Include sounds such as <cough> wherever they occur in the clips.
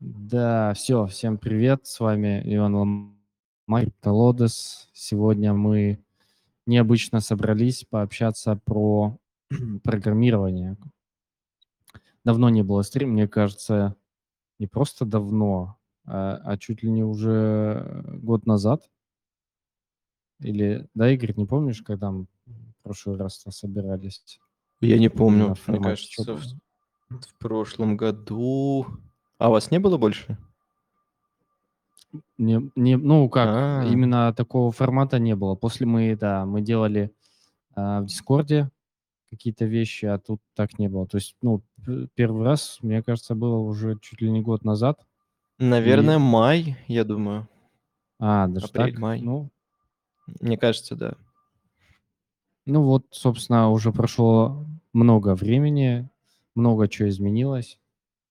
Да, все, всем привет, с вами Иван Ломай, Лодес. Сегодня мы необычно собрались пообщаться про <clears throat> программирование. Давно не было стрим, мне кажется, не просто давно, а, а чуть ли не уже год назад. Или, да, Игорь, не помнишь, когда мы в прошлый раз собирались? Я не помню, мне кажется, в, в прошлом году а у вас не было больше? Не, не, ну как, А. именно такого формата не было. После мы, да, мы делали а, в Дискорде какие-то вещи, а тут так не было. То есть, ну, первый раз, мне кажется, было уже чуть ли не год назад. Наверное, И- май, я думаю. А, даже Апрель, так? май. Ну, Мне кажется, да. ну вот, собственно, уже прошло много времени, много чего изменилось.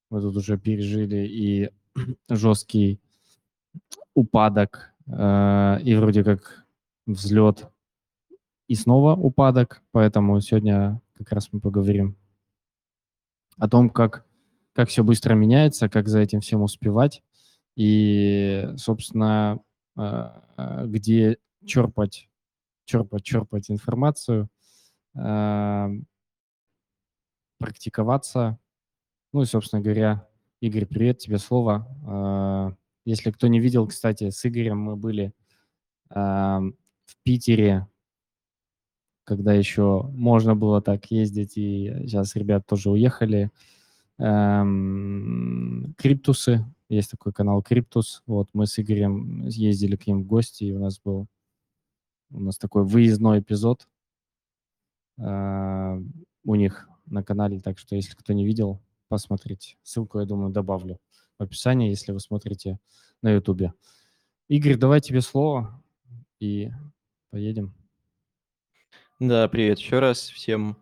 Мы тут уже пережили и <clears throat> жесткий упадок, э, и вроде как взлет, и снова упадок. Поэтому сегодня как раз мы поговорим о том, как, как все быстро меняется, как за этим всем успевать, и, собственно, э, где черпать, черпать, черпать информацию, э, практиковаться, ну и, собственно говоря, Игорь, привет, тебе слово. А, если кто не видел, кстати, с Игорем мы были в Питере, когда еще можно было так ездить, и сейчас ребят тоже уехали. Криптусы, есть такой канал Криптус. Вот мы с Игорем ездили к ним в гости, и у нас был у нас такой выездной эпизод у них на канале, так что если кто не видел, посмотрите. Ссылку, я думаю, добавлю в описании, если вы смотрите на Ютубе. Игорь, давай тебе слово и поедем. Да, привет еще раз всем.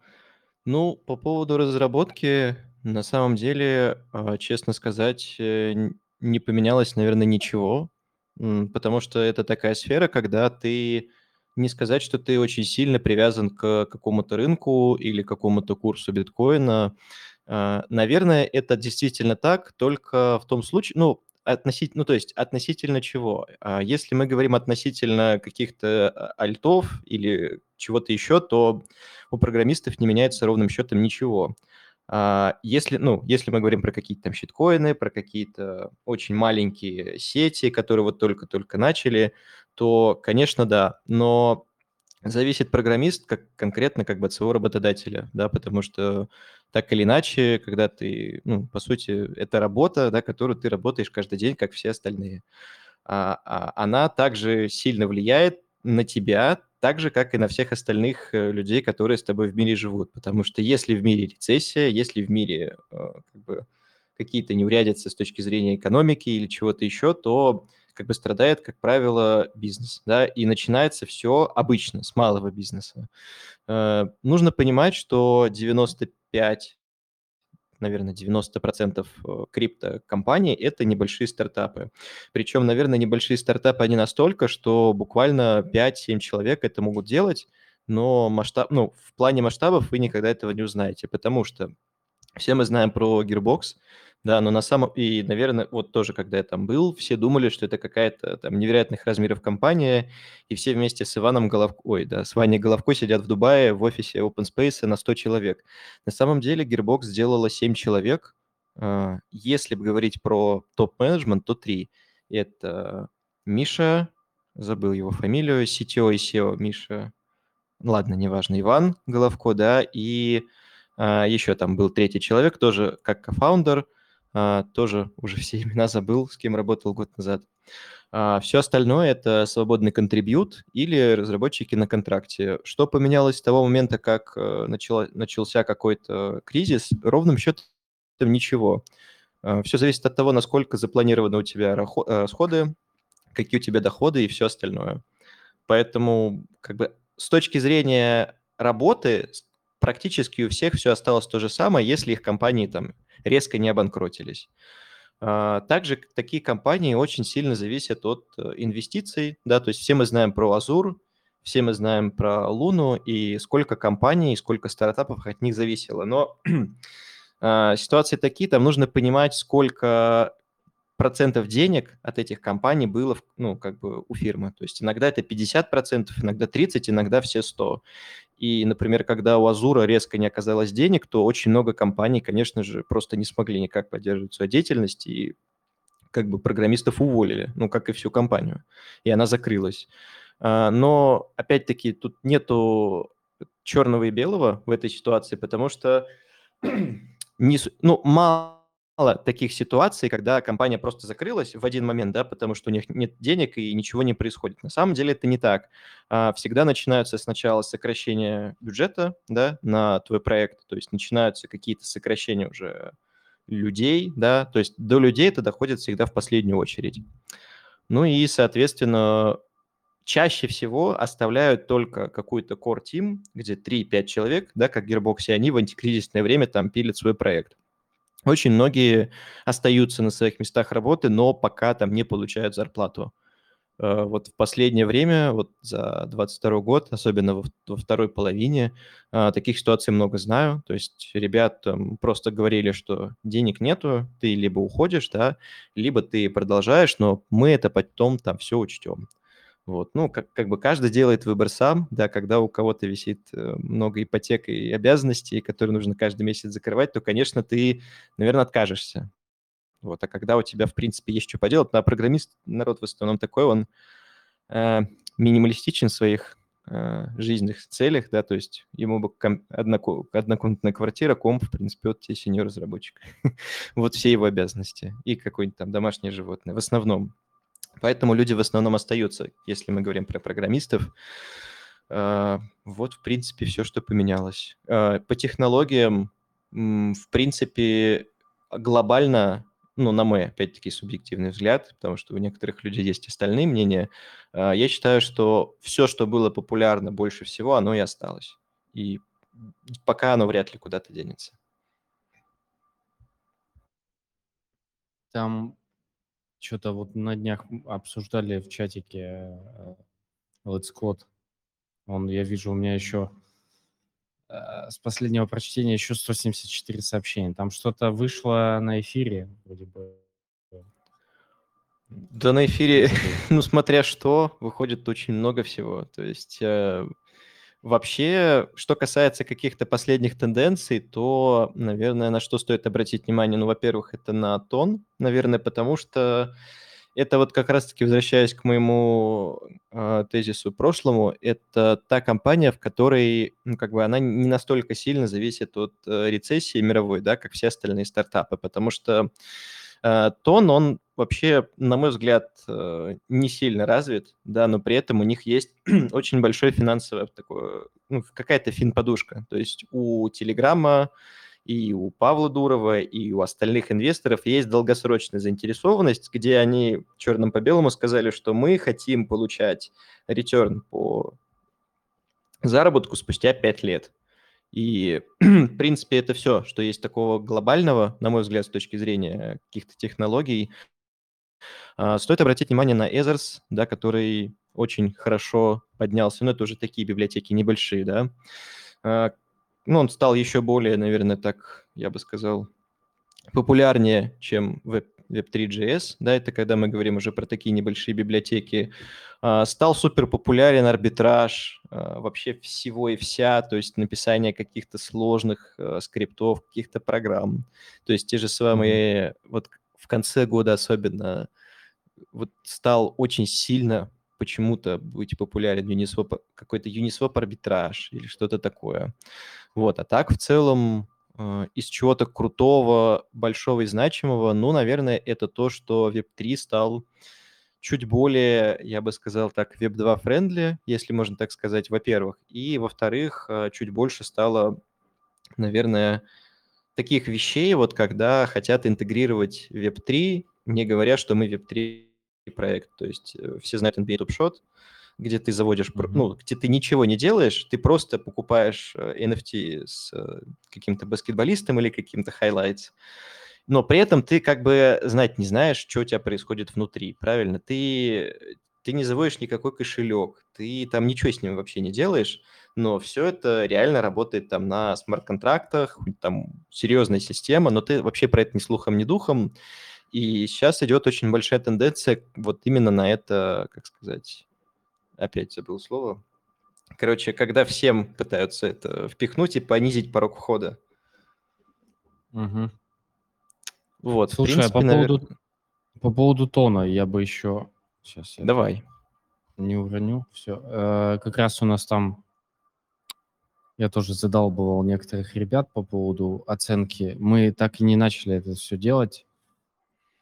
Ну, по поводу разработки, на самом деле, а, честно сказать, э, не поменялось, наверное, ничего, потому что это такая сфера, когда ты не сказать, что ты очень сильно привязан к какому-то рынку или какому-то курсу биткоина. А, наверное, это действительно так, только в том случае, ну, относительно, ну, то есть относительно чего? А, если мы говорим относительно каких-то а, альтов или чего-то еще, то у программистов не меняется ровным счетом ничего. Если, ну, если мы говорим про какие-то там щиткоины, про какие-то очень маленькие сети, которые вот только-только начали, то, конечно, да. Но зависит программист как конкретно как бы от своего работодателя, да, потому что так или иначе, когда ты, ну, по сути, это работа, да, которую ты работаешь каждый день, как все остальные, а, а, она также сильно влияет на тебя, так же, как и на всех остальных э, людей, которые с тобой в мире живут. Потому что если в мире рецессия, если в мире э, как бы, какие-то неурядицы с точки зрения экономики или чего-то еще, то как бы страдает, как правило, бизнес, да, и начинается все обычно с малого бизнеса. Э, нужно понимать, что 95 наверное, 90% э, криптокомпаний – это небольшие стартапы. Причем, наверное, небольшие стартапы, они настолько, что буквально 5-7 человек это могут делать, но масштаб, ну, в плане масштабов вы никогда этого не узнаете, потому что все мы знаем про Gearbox, да, но на самом... И, наверное, вот тоже, когда я там был, все думали, что это какая-то там невероятных размеров компания, и все вместе с Иваном Головко... Ой, да, с Ваней Головко сидят в Дубае в офисе OpenSpace на 100 человек. На самом деле Gearbox сделала 7 человек. А, если бы говорить про топ-менеджмент, то 3. Это Миша, забыл его фамилию, CTO и SEO Миша, ладно, неважно, Иван Головко, да, и еще там был третий человек, тоже как кофаундер, а, тоже уже все <laughs> имена забыл, с кем работал год назад. А, все остальное – это свободный контрибьют или разработчики на контракте. Что поменялось с того момента, как э, начало, начался какой-то кризис? Ровным счетом ничего. А, все зависит от того, насколько запланированы у тебя э, расходы, какие у тебя доходы и все остальное. Поэтому как бы с точки зрения работы практически у всех все осталось то же самое, если их компании там резко не обанкротились. А, также такие компании очень сильно зависят от э, инвестиций, да, то есть все мы знаем про Азур, все мы знаем про Луну и сколько компаний, сколько стартапов от них зависело. Но <clears throat> а, ситуации такие, там нужно понимать, сколько процентов денег от этих компаний было, ну, как бы у фирмы. То есть иногда это 50 процентов, иногда 30, иногда все 100. И, например, когда у Азура резко не оказалось денег, то очень много компаний, конечно же, просто не смогли никак поддерживать свою деятельность, и как бы программистов уволили, ну, как и всю компанию, и она закрылась. А, но, опять-таки, тут нету черного и белого в этой ситуации, потому что <clears throat> не, ну, мало таких ситуаций, когда компания просто закрылась в один момент, да, потому что у них нет денег и ничего не происходит. На самом деле это не так. А, всегда начинаются сначала сокращения бюджета, да, на твой проект, то есть начинаются какие-то сокращения уже людей, да, то есть до людей это доходит всегда в последнюю очередь. Ну и, соответственно, чаще всего оставляют только какой-то core team, где 3-5 человек, да, как Gearbox, и они в антикризисное время там пилят свой проект. Очень многие остаются на своих местах работы, но пока там не получают зарплату. Э, вот в последнее время, вот за 22 год, особенно во, второй половине, э, таких ситуаций много знаю. То есть ребят просто говорили, что денег нету, ты либо уходишь, да, либо ты продолжаешь, но мы это потом там все учтем. Вот, ну, как, как бы каждый делает выбор сам, да, когда у кого-то висит э, много ипотек и обязанностей, которые нужно каждый месяц закрывать, то, конечно, ты, наверное, откажешься. Вот, а когда у тебя, в принципе, есть что поделать, ну, а программист, народ в основном такой, он э, минималистичен в своих э, жизненных целях, да, то есть ему бы ком- одноко- однокомнатная квартира, комп, в принципе, вот тебе сеньор-разработчик. <laughs> вот все его обязанности. И какое-нибудь там домашнее животное. В основном Поэтому люди в основном остаются, если мы говорим про программистов. А, вот, в принципе, все, что поменялось. А, по технологиям, в принципе, глобально, ну, на мой, опять-таки, субъективный взгляд, потому что у некоторых людей есть остальные мнения, а, я считаю, что все, что было популярно больше всего, оно и осталось. И пока оно вряд ли куда-то денется. Там что-то вот на днях обсуждали в чатике э, Let's Code. Он, я вижу, у меня еще э, с последнего прочтения еще 174 сообщения. Там что-то вышло на эфире, вроде бы. Да на эфире, <laughs> ну смотря что, выходит очень много всего. То есть э, Вообще, что касается каких-то последних тенденций, то, наверное, на что стоит обратить внимание? Ну, во-первых, это на тон, наверное, потому что это вот как раз-таки, возвращаясь к моему э, тезису прошлому, это та компания, в которой, ну, как бы она не настолько сильно зависит от э, рецессии мировой, да, как все остальные стартапы, потому что тон, он вообще, на мой взгляд, э, не сильно развит, да, но при этом у них есть <clears throat> очень большое финансовое такое, ну, какая-то фин-подушка. То есть у Телеграма и у Павла Дурова, и у остальных инвесторов есть долгосрочная заинтересованность, где они черным по белому сказали, что мы хотим получать ретерн по заработку спустя 5 лет. И, <clears throat> в принципе, это все, что есть такого глобального, на мой взгляд, с точки зрения каких-то технологий. А, стоит обратить внимание на Ethers, да, который очень хорошо поднялся. Ну, это уже такие библиотеки небольшие, да. А, ну, он стал еще более, наверное, так, я бы сказал, популярнее, чем Web Web3.js, да, это когда мы говорим уже про такие небольшие библиотеки, а, стал супер популярен арбитраж а, вообще всего и вся, то есть написание каких-то сложных а, скриптов, каких-то программ. То есть те же самые, mm-hmm. вот в конце года особенно, вот стал очень сильно почему-то быть популярен Uniswap, какой-то Uniswap арбитраж или что-то такое. Вот, а так в целом из чего-то крутого, большого и значимого, ну, наверное, это то, что Web3 стал чуть более, я бы сказал так, Web2 friendly, если можно так сказать, во-первых. И, во-вторых, а, чуть больше стало, наверное, таких вещей, вот когда хотят интегрировать Web3, не говоря, что мы Web3 проект. То есть э, все знают NBA Top Shot, где ты заводишь, mm-hmm. ну, где ты ничего не делаешь, ты просто покупаешь NFT э, с э, каким-то баскетболистом или каким-то highlights, но при этом ты как бы знать не знаешь, что у тебя происходит внутри, правильно? Ты, ты не заводишь никакой кошелек, ты там ничего с ним вообще не делаешь, но все это реально работает там на смарт-контрактах, там серьезная система, но ты вообще про это ни слухом, ни духом, И сейчас идет очень большая тенденция вот именно на это, как сказать, опять забыл слово. Короче, когда всем пытаются это впихнуть и понизить порог входа. Мгм. Вот, Слушай, а принципе, по навер- поводу, по поводу тона я бы еще... Сейчас я Давай. не уроню. Все. как раз у нас там... Я тоже задалбывал некоторых ребят по поводу оценки. Мы так и не начали это все делать.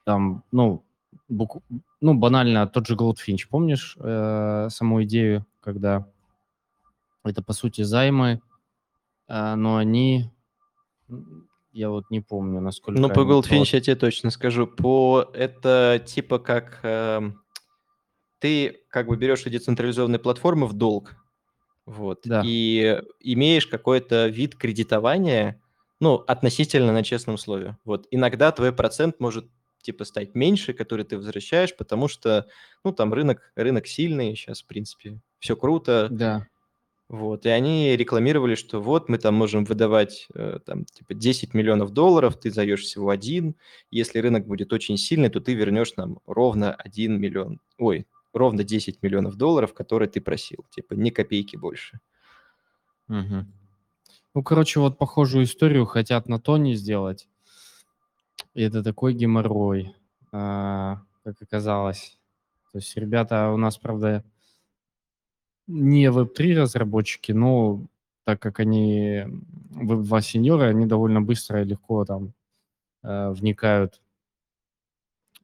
Там, ну, ну банально, тот же Goldfinch, помнишь э, саму идею, когда это, по сути, займы, э, но они... Я вот не помню, насколько Ну, по Goldfinch я тебе точно скажу. По это типа как эм, ты как бы берешь эти децентрализованные платформы в долг, вот, Да. и имеешь какой-то вид кредитования, ну, относительно на честном слове. Вот, иногда твой процент может типа стать меньше, который ты возвращаешь, потому что, ну, там рынок, рынок сильный, сейчас, в принципе, все круто, Да. вот, и они рекламировали, что вот мы там можем выдавать э, там типа 10 миллионов долларов, ты даешь всего один, если рынок будет очень сильный, то ты вернешь нам ровно 1 миллион, ой, ровно 10 миллионов долларов, которые ты просил, типа ни копейки больше. Мгм. Ну, короче, вот похожую историю хотят на Тони сделать. И это такой геморрой, а, как оказалось. То есть ребята у нас, правда, не Web3 разработчики, но так как они Web2 сеньоры, они довольно быстро и легко там э, вникают.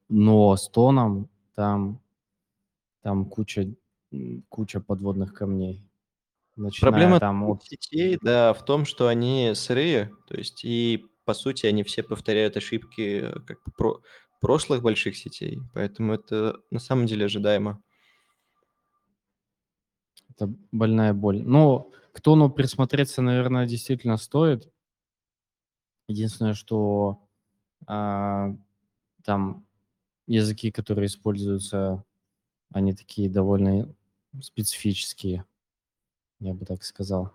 Но с тоном там, там куча, куча подводных камней. Начиная Проблема там от... сетей, да, в том, что они сырые, то есть и по сути они все повторяют ошибки э, как про прошлых больших сетей, поэтому это на самом деле ожидаемо. Это больная боль. Ну, к тону присмотреться, наверное, действительно стоит. Единственное, что а, там языки, которые используются, они такие довольно специфические, я бы так сказал.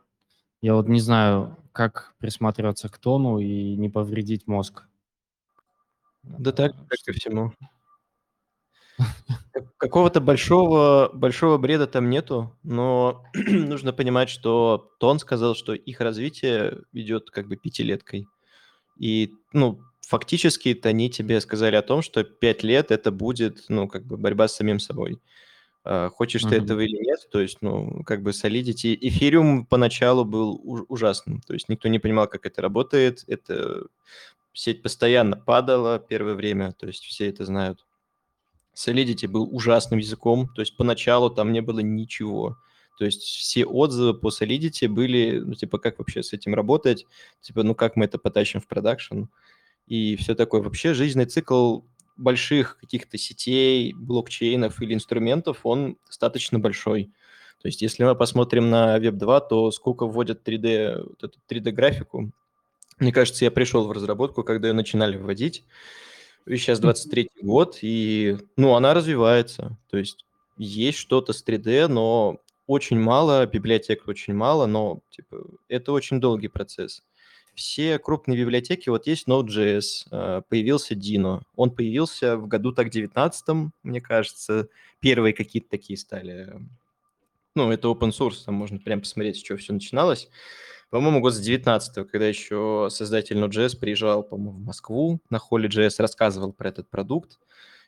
Я вот не знаю, как присматриваться к тону и не повредить мозг. Да так, А, как ко всему. Как- <laughs> Какого-то большого, большого бреда там нету, но <clears throat> нужно понимать, что Тон сказал, что их развитие идет как бы пятилеткой. И, ну, фактически это они тебе сказали о том, что пять лет это будет, ну, как бы борьба с самим собой. А, Хочешь ты Мгм. этого или нет, то есть, ну, как бы Solidity... Эфириум поначалу был уж- ужасным, то есть никто не понимал, как это работает, это сеть постоянно падала первое время, то есть все это знают. Solidity был ужасным языком, то есть поначалу там не было ничего. То есть все отзывы по Solidity были, ну, типа, как вообще с этим работать, типа, ну, как мы это потащим в продакшн, и все такое. Вообще жизненный цикл больших каких-то сетей, блокчейнов или инструментов, он достаточно большой. То есть если мы посмотрим на Web2, то сколько вводят 3D, вот эту 3D-графику, мне кажется, я пришел в разработку, когда ее начинали вводить, и сейчас 23 год, и, ну, она развивается. То есть есть что-то с 3D, но очень мало, библиотек очень мало, но, типа, это очень долгий процесс. Все крупные библиотеки, вот есть Node.js, э, появился Dino. Он появился в году так 19 мне кажется. Первые какие-то такие стали. Ну, это open source, там можно прям посмотреть, с чего все начиналось. По-моему, год с 19 когда еще создатель Node.js приезжал, по-моему, в Москву на Holy.js, рассказывал про этот продукт.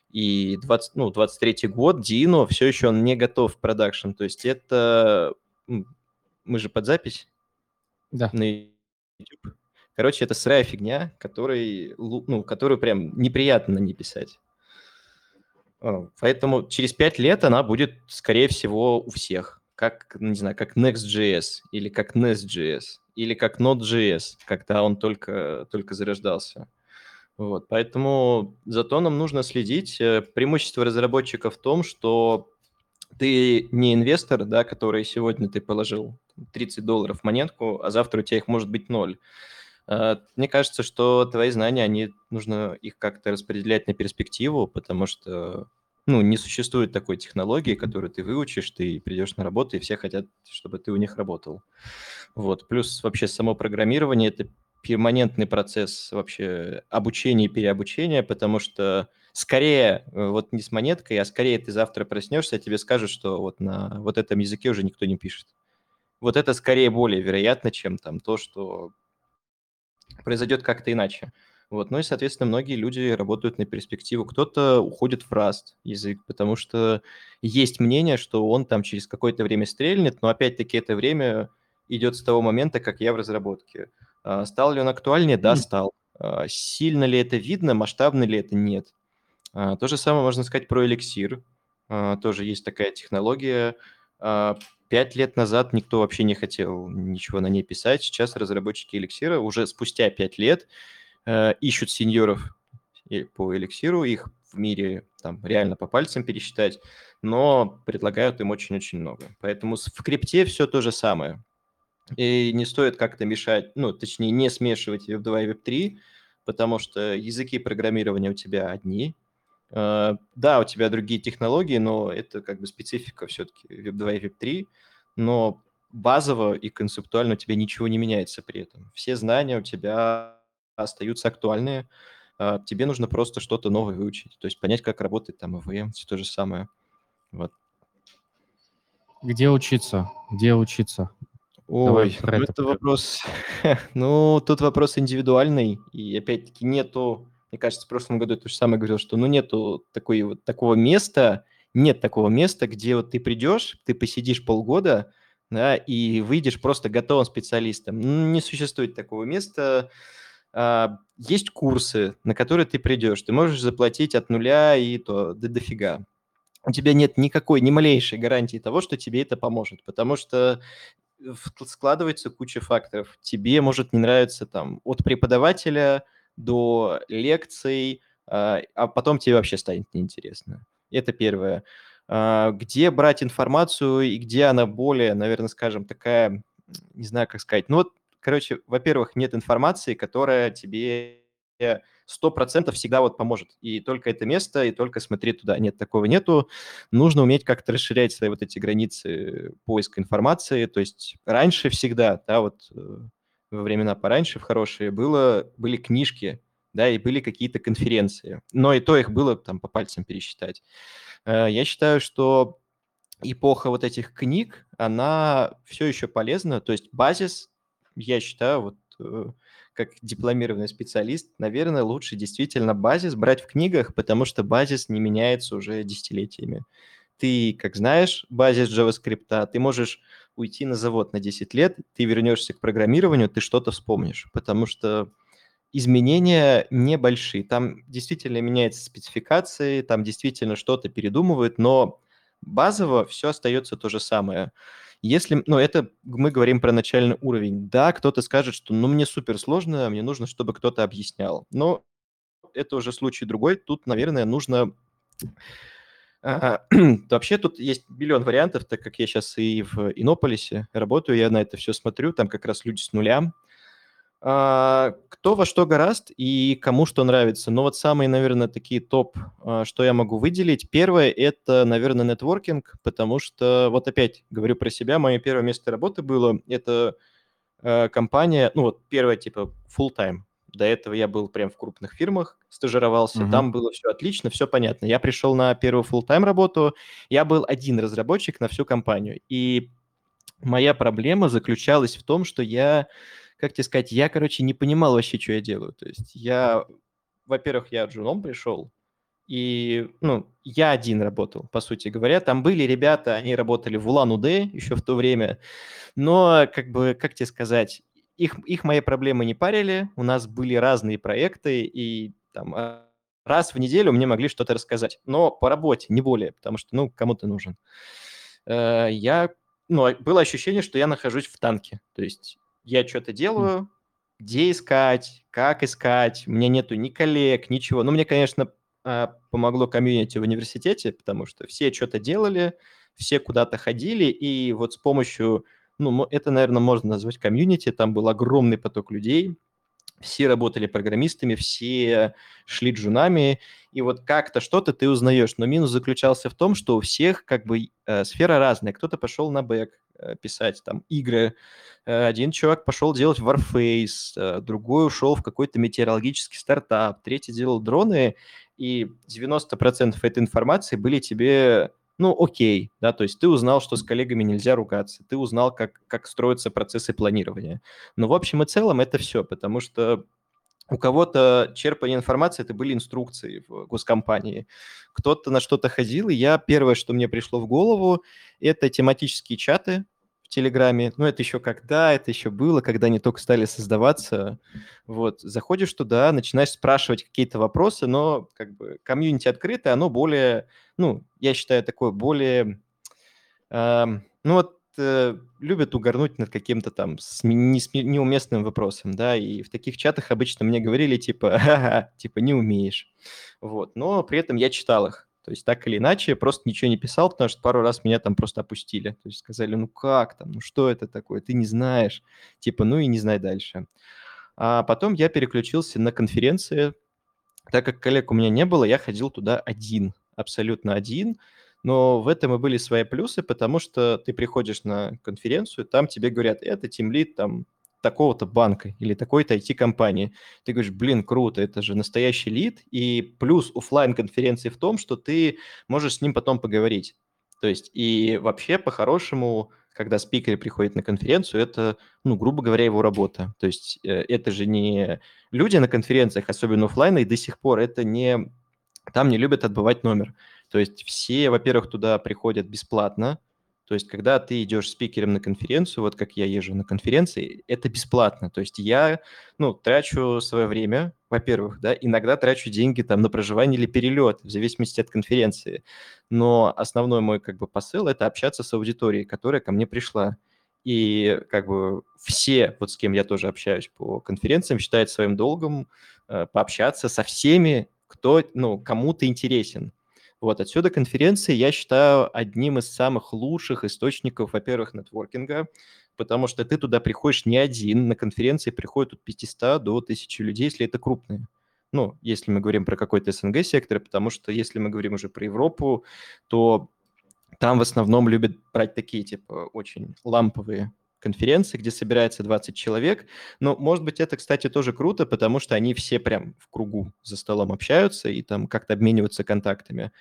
И 20, ну, 23 год Dino все еще он не готов в продакшн. То есть это... Мы же под запись Да. на YouTube. Короче, это сырая фигня, который, ну, которую прям неприятно не писать. А, Поэтому через пять лет она будет, скорее всего, у всех. Как, не знаю, как Next.js, или как Nest.js, или как Node.js, когда он только, только зарождался. Вот, поэтому зато нам нужно следить. Э, Преимущество разработчиков в том, что ты не инвестор, да, который сегодня ты положил 30 долларов в монетку, а завтра у тебя их может быть ноль. А, Мне кажется, что твои знания, они нужно их как-то распределять на перспективу, потому что ну, не существует такой технологии, которую ты выучишь, ты придешь на работу, и все хотят, чтобы ты у них работал. Вот. Плюс вообще само программирование – это перманентный процесс вообще обучения и переобучения, потому что скорее, э, вот не с монеткой, а скорее ты завтра проснешься, тебе скажут, что вот на вот этом языке уже никто не пишет. Вот это скорее более вероятно, чем там то, что произойдет как-то иначе. Вот. Ну и, соответственно, многие люди работают на перспективу. Кто-то уходит в Rust язык, потому что есть мнение, что он там через какое-то время стрельнет, но опять-таки это время идет с того момента, как я в разработке. А, стал ли он актуальнее? Да, стал. А, сильно ли это видно, масштабно ли это? Нет. А, то же самое можно сказать про эликсир. Тоже есть такая технология. Пять лет назад никто вообще не хотел ничего на ней писать. Сейчас разработчики эликсира уже спустя пять лет э, ищут сеньоров по эликсиру. Их в мире там реально по пальцам пересчитать, но предлагают им очень-очень много. Поэтому в крипте все то же самое. И не стоит как-то мешать, ну, точнее, не смешивать Web2 и Web3, потому что языки программирования у тебя одни. Uh, да, у тебя другие технологии, но это как бы специфика все-таки Web2 и Web3, но базово и концептуально у тебя ничего не меняется при этом. Все знания у тебя остаются актуальные, uh, тебе нужно просто что-то новое выучить, то есть понять, как работает там ИВМ, все то же самое. Вот. Где учиться? Где учиться? Ой, ну это, это вопрос... <laughs> ну, тут вопрос индивидуальный, и опять-таки нету... Мне кажется, в прошлом году я то же самое говорил, что ну нету такой, вот, такого места, нет такого места, где вот ты придешь, ты посидишь полгода, да, и выйдешь просто готовым специалистом. Не существует такого места. А, есть курсы, на которые ты придешь. Ты можешь заплатить от нуля и то до дофига. У тебя нет никакой, ни малейшей гарантии того, что тебе это поможет, потому что складывается куча факторов. Тебе может не нравиться там от преподавателя до лекций, а, а потом тебе вообще станет неинтересно. Это первое. А, где брать информацию и где она более, наверное, скажем, такая, не знаю, как сказать. Ну вот, короче, во-первых, нет информации, которая тебе сто процентов всегда вот поможет. И только это место, и только смотри туда. Нет, такого нету. Нужно уметь как-то расширять свои вот эти границы поиска информации. То есть раньше всегда, да, вот э, во времена пораньше, в хорошие, было, были книжки, да, и были какие-то конференции. Но и то их было там по пальцам пересчитать. Э, я считаю, что эпоха вот этих книг, она все еще полезна. То есть базис, я считаю, вот э, как дипломированный специалист, наверное, лучше действительно базис брать в книгах, потому что базис не меняется уже десятилетиями. Ты, как знаешь, базис JavaScript, ты можешь уйти на завод на 10 лет, ты вернешься к программированию, ты что-то вспомнишь, потому что изменения небольшие. Там действительно меняются спецификации, там действительно что-то передумывают, но базово все остается то же самое. Если, ну, это мы говорим про начальный уровень. Да, кто-то скажет, что, ну, мне супер сложно, мне нужно, чтобы кто-то объяснял. Но это уже случай другой. Тут, наверное, нужно... А, <clears throat> вообще тут есть миллион вариантов, так как я сейчас и в Иннополисе работаю, я на это все смотрю, там как раз люди с нуля, а, кто во что гораст и кому что нравится. Но вот самые, наверное, такие топ, а, что я могу выделить. Первое – это, наверное, нетворкинг, потому что, вот опять говорю про себя, мое первое место работы было, это компания, ну вот первое, типа, full-time. До этого я был прям в крупных фирмах, стажировался, угу. там было все отлично, все понятно. Я пришел на первую full-time работу, я был один разработчик на всю компанию. И моя проблема заключалась в том, что я как тебе сказать, я, короче, не понимал вообще, что я делаю. То есть я, во-первых, я джуном пришел, и, ну, я один работал, по сути говоря. Там были ребята, они работали в Улан-Удэ еще в то время, но, как бы, как тебе сказать, их, их мои проблемы не парили, у нас были разные проекты, и там а, раз в неделю мне могли что-то рассказать, но по работе, не более, потому что, ну, кому то нужен. Э, я, ну, было ощущение, что я нахожусь в танке, то есть я что-то делаю, где искать, как искать, у меня нету ни коллег, ничего. Ну, мне, конечно, а, помогло комьюнити в университете, потому что все что-то делали, все куда-то ходили, и вот с помощью, ну, это, наверное, можно назвать комьюнити, там был огромный поток людей, все работали программистами, все шли джунами, и вот как-то что-то ты узнаешь. Но минус заключался в том, что у всех как бы э, сфера разная. Кто-то пошел на бэк, э, писать там игры, э, один чувак пошел делать Warface, э, другой ушел в какой-то метеорологический стартап, третий делал дроны, и 90% этой информации были тебе ну, окей, да, то есть ты узнал, что с коллегами нельзя ругаться, ты узнал, как, как строятся процессы планирования. Но в общем и целом это все, потому что у кого-то черпание информации это были инструкции в госкомпании. Кто-то на что-то ходил, и я первое, что мне пришло в голову, это тематические чаты, Телеграме. Ну, это еще когда, это еще было, когда они только стали создаваться. Вот, заходишь туда, начинаешь спрашивать какие-то вопросы, но как бы комьюнити открытое, оно более, ну, я считаю, такое более, э, ну вот э, любят угорнуть над каким-то там не, неуместным вопросом, да, и в таких чатах обычно мне говорили типа, <laughs> типа не умеешь, вот, но при этом я читал их, то есть так или иначе, просто ничего не писал, потому что пару раз меня там просто опустили. То есть сказали, ну как там, ну что это такое, ты не знаешь. Типа, ну и не знай дальше. А потом я переключился на конференции. Так как коллег у меня не было, я ходил туда один, абсолютно один. Но в этом и были свои плюсы, потому что ты приходишь на конференцию, там тебе говорят, это тимлит там такого-то банка или такой-то IT-компании. Ты говоришь, блин, круто, это же настоящий лид, и плюс офлайн конференции в том, что ты можешь с ним потом поговорить. То есть и вообще по-хорошему, когда спикеры приходят на конференцию, это, ну, грубо говоря, его работа. То есть э, это же не люди на конференциях, особенно офлайн, и до сих пор это не... Там не любят отбывать номер. То есть все, во-первых, туда приходят бесплатно, то есть, когда ты идешь спикером на конференцию, вот как я езжу на конференции, это бесплатно. То есть я, ну, трачу свое время, во-первых, да, иногда трачу деньги там на проживание или перелет, в зависимости от конференции. Но основной мой как бы посыл – это общаться с аудиторией, которая ко мне пришла. И как бы все, вот с кем я тоже общаюсь по конференциям, считают своим долгом э, пообщаться со всеми, кто, ну, кому то интересен. Вот отсюда конференции я считаю одним из самых лучших источников, во-первых, нетворкинга, потому что ты туда приходишь не один, на конференции приходят от 500 до 1000 людей, если это крупные. Ну, если мы говорим про какой-то СНГ-сектор, потому что если мы говорим уже про Европу, то там в основном любят брать такие, типа, очень ламповые конференции, где собирается 20 человек. Но, может быть, это, кстати, тоже круто, потому что они все прям в кругу за столом общаются и там как-то обмениваются контактами.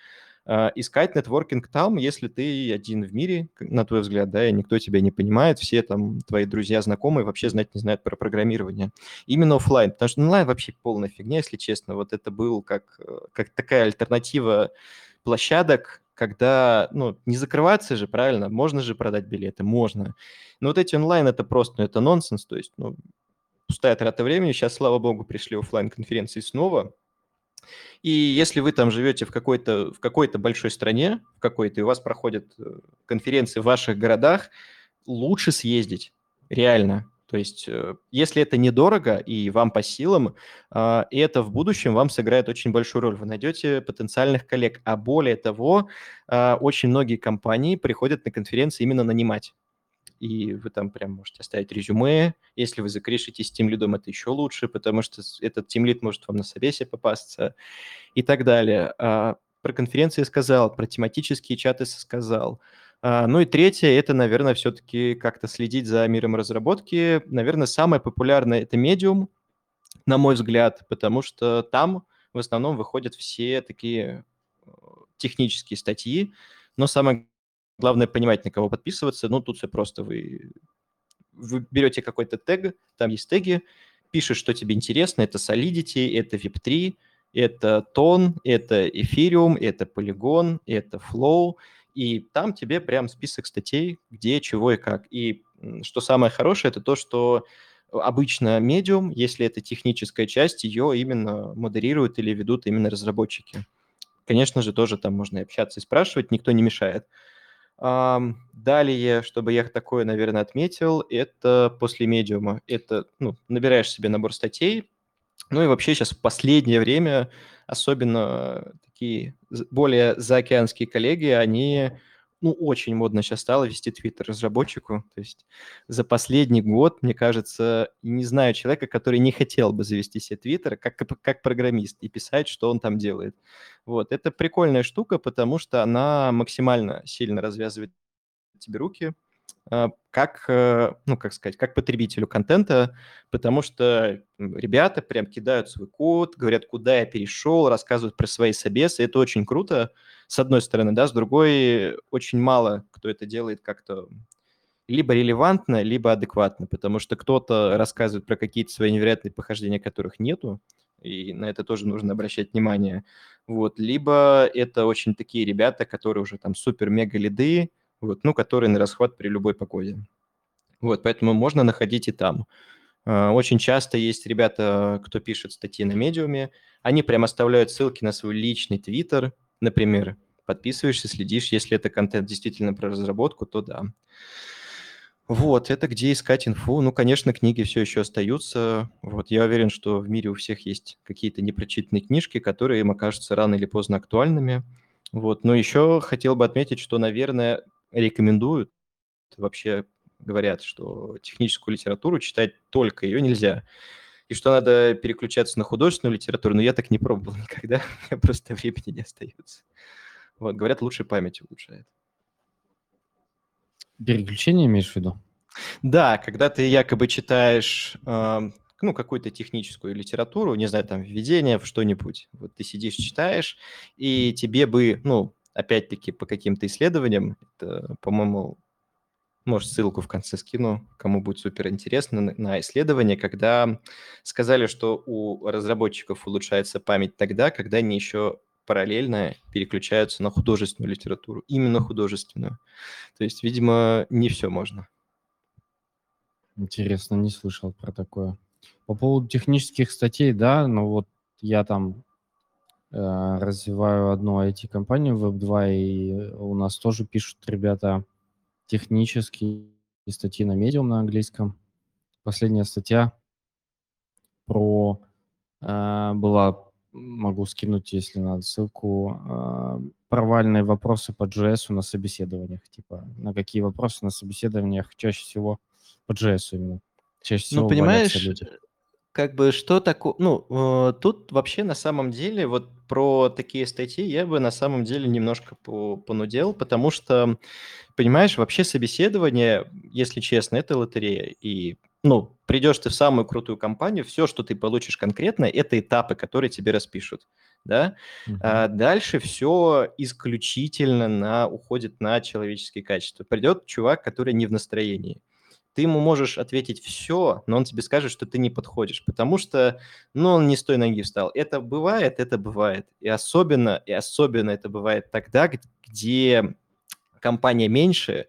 Uh, искать нетворкинг там, если ты один в мире, на твой взгляд, да, и никто тебя не понимает, все там твои друзья, знакомые вообще знать не знают про программирование. Именно офлайн, потому что онлайн вообще полная фигня, если честно. Вот это был как, э, как такая альтернатива площадок, когда, ну, не закрываться же, правильно, можно же продать билеты, можно. Но вот эти онлайн это просто, ну, это нонсенс, то есть, ну, пустая трата времени. Сейчас, слава богу, пришли офлайн конференции снова. И если вы там живете в какой-то в какой-то большой стране, в какой-то, и у вас проходят э, конференции в ваших городах, лучше съездить, реально. То есть, э, если это недорого и вам по силам, а, это в будущем вам сыграет очень большую роль. Вы найдете потенциальных коллег. А более того, а, очень многие компании приходят на конференции именно нанимать. И вы там прям можете оставить резюме. Если вы закрешитесь тем лидом, это еще лучше, потому что этот тим лид может вам на совесе попасться и так далее. А, про конференции сказал, про тематические чаты сказал. А, ну и третье, это, наверное, все-таки как-то следить за миром разработки. Наверное, самое популярное – это Medium, на мой взгляд, потому что там в основном выходят все такие э, технические статьи, но самое главное понимать, на кого подписываться. Ну, тут все просто. Вы, вы берете какой-то тег, там есть теги, пишешь, что тебе интересно. Это Solidity, это VIP3, это Ton, это Ethereum, это Polygon, это Flow – и там тебе прям список статей, где, чего и как. И что самое хорошее, это то, что обычно медиум, если это техническая часть, ее именно модерируют или ведут именно разработчики. Конечно же, тоже там можно и общаться и спрашивать, никто не мешает. Далее, чтобы я такое, наверное, отметил, это после медиума. Это, ну, набираешь себе набор статей. Ну и вообще сейчас в последнее время особенно такие более заокеанские коллеги, они, ну, очень модно сейчас стало вести твиттер разработчику. То есть за последний год, мне кажется, не знаю человека, который не хотел бы завести себе твиттер как, как программист и писать, что он там делает. Вот, это прикольная штука, потому что она максимально сильно развязывает тебе руки, как, э, ну, как сказать, как потребителю контента, потому что ребята прям кидают свой код, говорят, куда я перешел, рассказывают про свои собесы. Это очень круто, с одной стороны, да, с другой очень мало кто это делает как-то либо релевантно, либо адекватно, потому что кто-то рассказывает про какие-то свои невероятные похождения, которых нету, и на это тоже нужно обращать внимание. Вот. Либо это очень такие ребята, которые уже там супер-мега лиды, вот, ну, которые на расхват при любой погоде. Вот, поэтому можно находить и там. А, очень часто есть ребята, кто пишет статьи на медиуме, они прям оставляют ссылки на свой личный твиттер, например, подписываешься, следишь, если это контент действительно про разработку, то да. Вот, это где искать инфу. Ну, конечно, книги все еще остаются. Вот, я уверен, что в мире у всех есть какие-то непрочитанные книжки, которые им окажутся рано или поздно актуальными. Вот, но еще хотел бы отметить, что, наверное, рекомендуют, вообще говорят, что техническую литературу читать только ее нельзя. И что надо переключаться на художественную литературу, но я так не пробовал <laughs> никогда, у меня просто времени не остается. Вот, говорят, лучше память улучшает. Переключение имеешь в виду? Да, когда ты якобы читаешь э, ну, какую-то техническую литературу, не знаю, там, введение в что-нибудь. Вот ты сидишь, читаешь, и тебе бы, ну, опять-таки, по каким-то исследованиям, это, по-моему, может, ссылку в конце скину, кому будет супер интересно, на исследование, когда сказали, что у разработчиков улучшается память тогда, когда они еще параллельно переключаются на художественную литературу, именно художественную. То есть, видимо, не все можно. Интересно, не слышал про такое. По поводу технических статей, да, ну вот я там развиваю одну IT-компанию Web2, и у нас тоже пишут ребята технические статьи на Medium на английском. Последняя статья про э, была могу скинуть, если надо, ссылку. А, провальные вопросы по JS на собеседованиях. Типа, на какие вопросы на собеседованиях чаще всего по JS именно. Чаще ну, всего ну, понимаешь, люди. Как бы что такое... Ну, э, тут вообще на самом деле вот про такие статьи я бы на самом деле немножко по понудел, потому что, понимаешь, вообще собеседование, если честно, это лотерея. И ну, придешь ты в самую крутую компанию, все, что ты получишь конкретно, это этапы, которые тебе распишут, да. Uh-huh. А дальше все исключительно на уходит на человеческие качества. Придет чувак, который не в настроении. Ты ему можешь ответить все, но он тебе скажет, что ты не подходишь, потому что, ну, он не с той ноги встал. Это бывает, это бывает. И особенно, и особенно это бывает тогда, где компания меньше,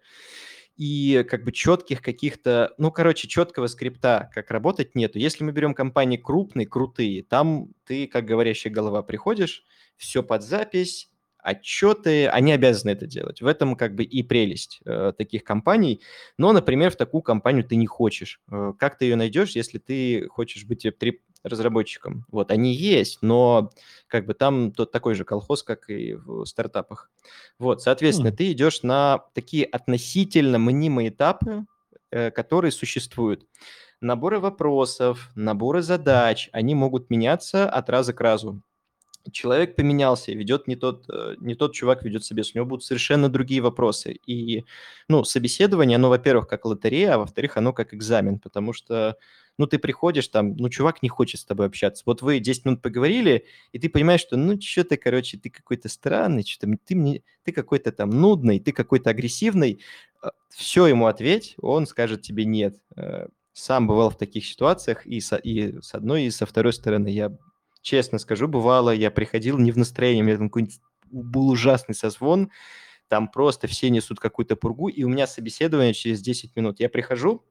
и как бы четких каких-то, ну, короче, четкого скрипта, как работать нету. Если мы берем компании крупные, крутые, там ты, как говорящая голова, приходишь, все под запись, отчеты, они обязаны это делать. В этом как бы и прелесть э, таких компаний. Но, например, в такую компанию ты не хочешь. Э, как ты ее найдешь, если ты хочешь быть веб-3 разработчикам? Вот, они есть, но как бы там тот такой же колхоз, как и в стартапах. Вот, соответственно, mm. ты идешь на такие относительно мнимые этапы, э, которые существуют. Наборы вопросов, наборы задач, они могут меняться от раза к разу человек поменялся, ведет не тот, э, не тот чувак ведет себе, у него будут совершенно другие вопросы. И, ну, собеседование, оно, во-первых, как лотерея, а во-вторых, оно как экзамен, потому что, ну, ты приходишь там, ну, чувак не хочет с тобой общаться. Вот вы 10 минут поговорили, и ты понимаешь, что, ну, что ты, короче, ты какой-то странный, что-то ты мне, ты какой-то там нудный, ты какой-то агрессивный. Э, Все ему ответь, он скажет тебе нет. Э, сам бывал в таких ситуациях и со, и с одной, и со второй стороны. Я честно скажу, бывало, я приходил не в настроении, у меня там какой-нибудь был ужасный созвон, там просто все несут какую-то пургу, и у меня собеседование через 10 минут. Я прихожу,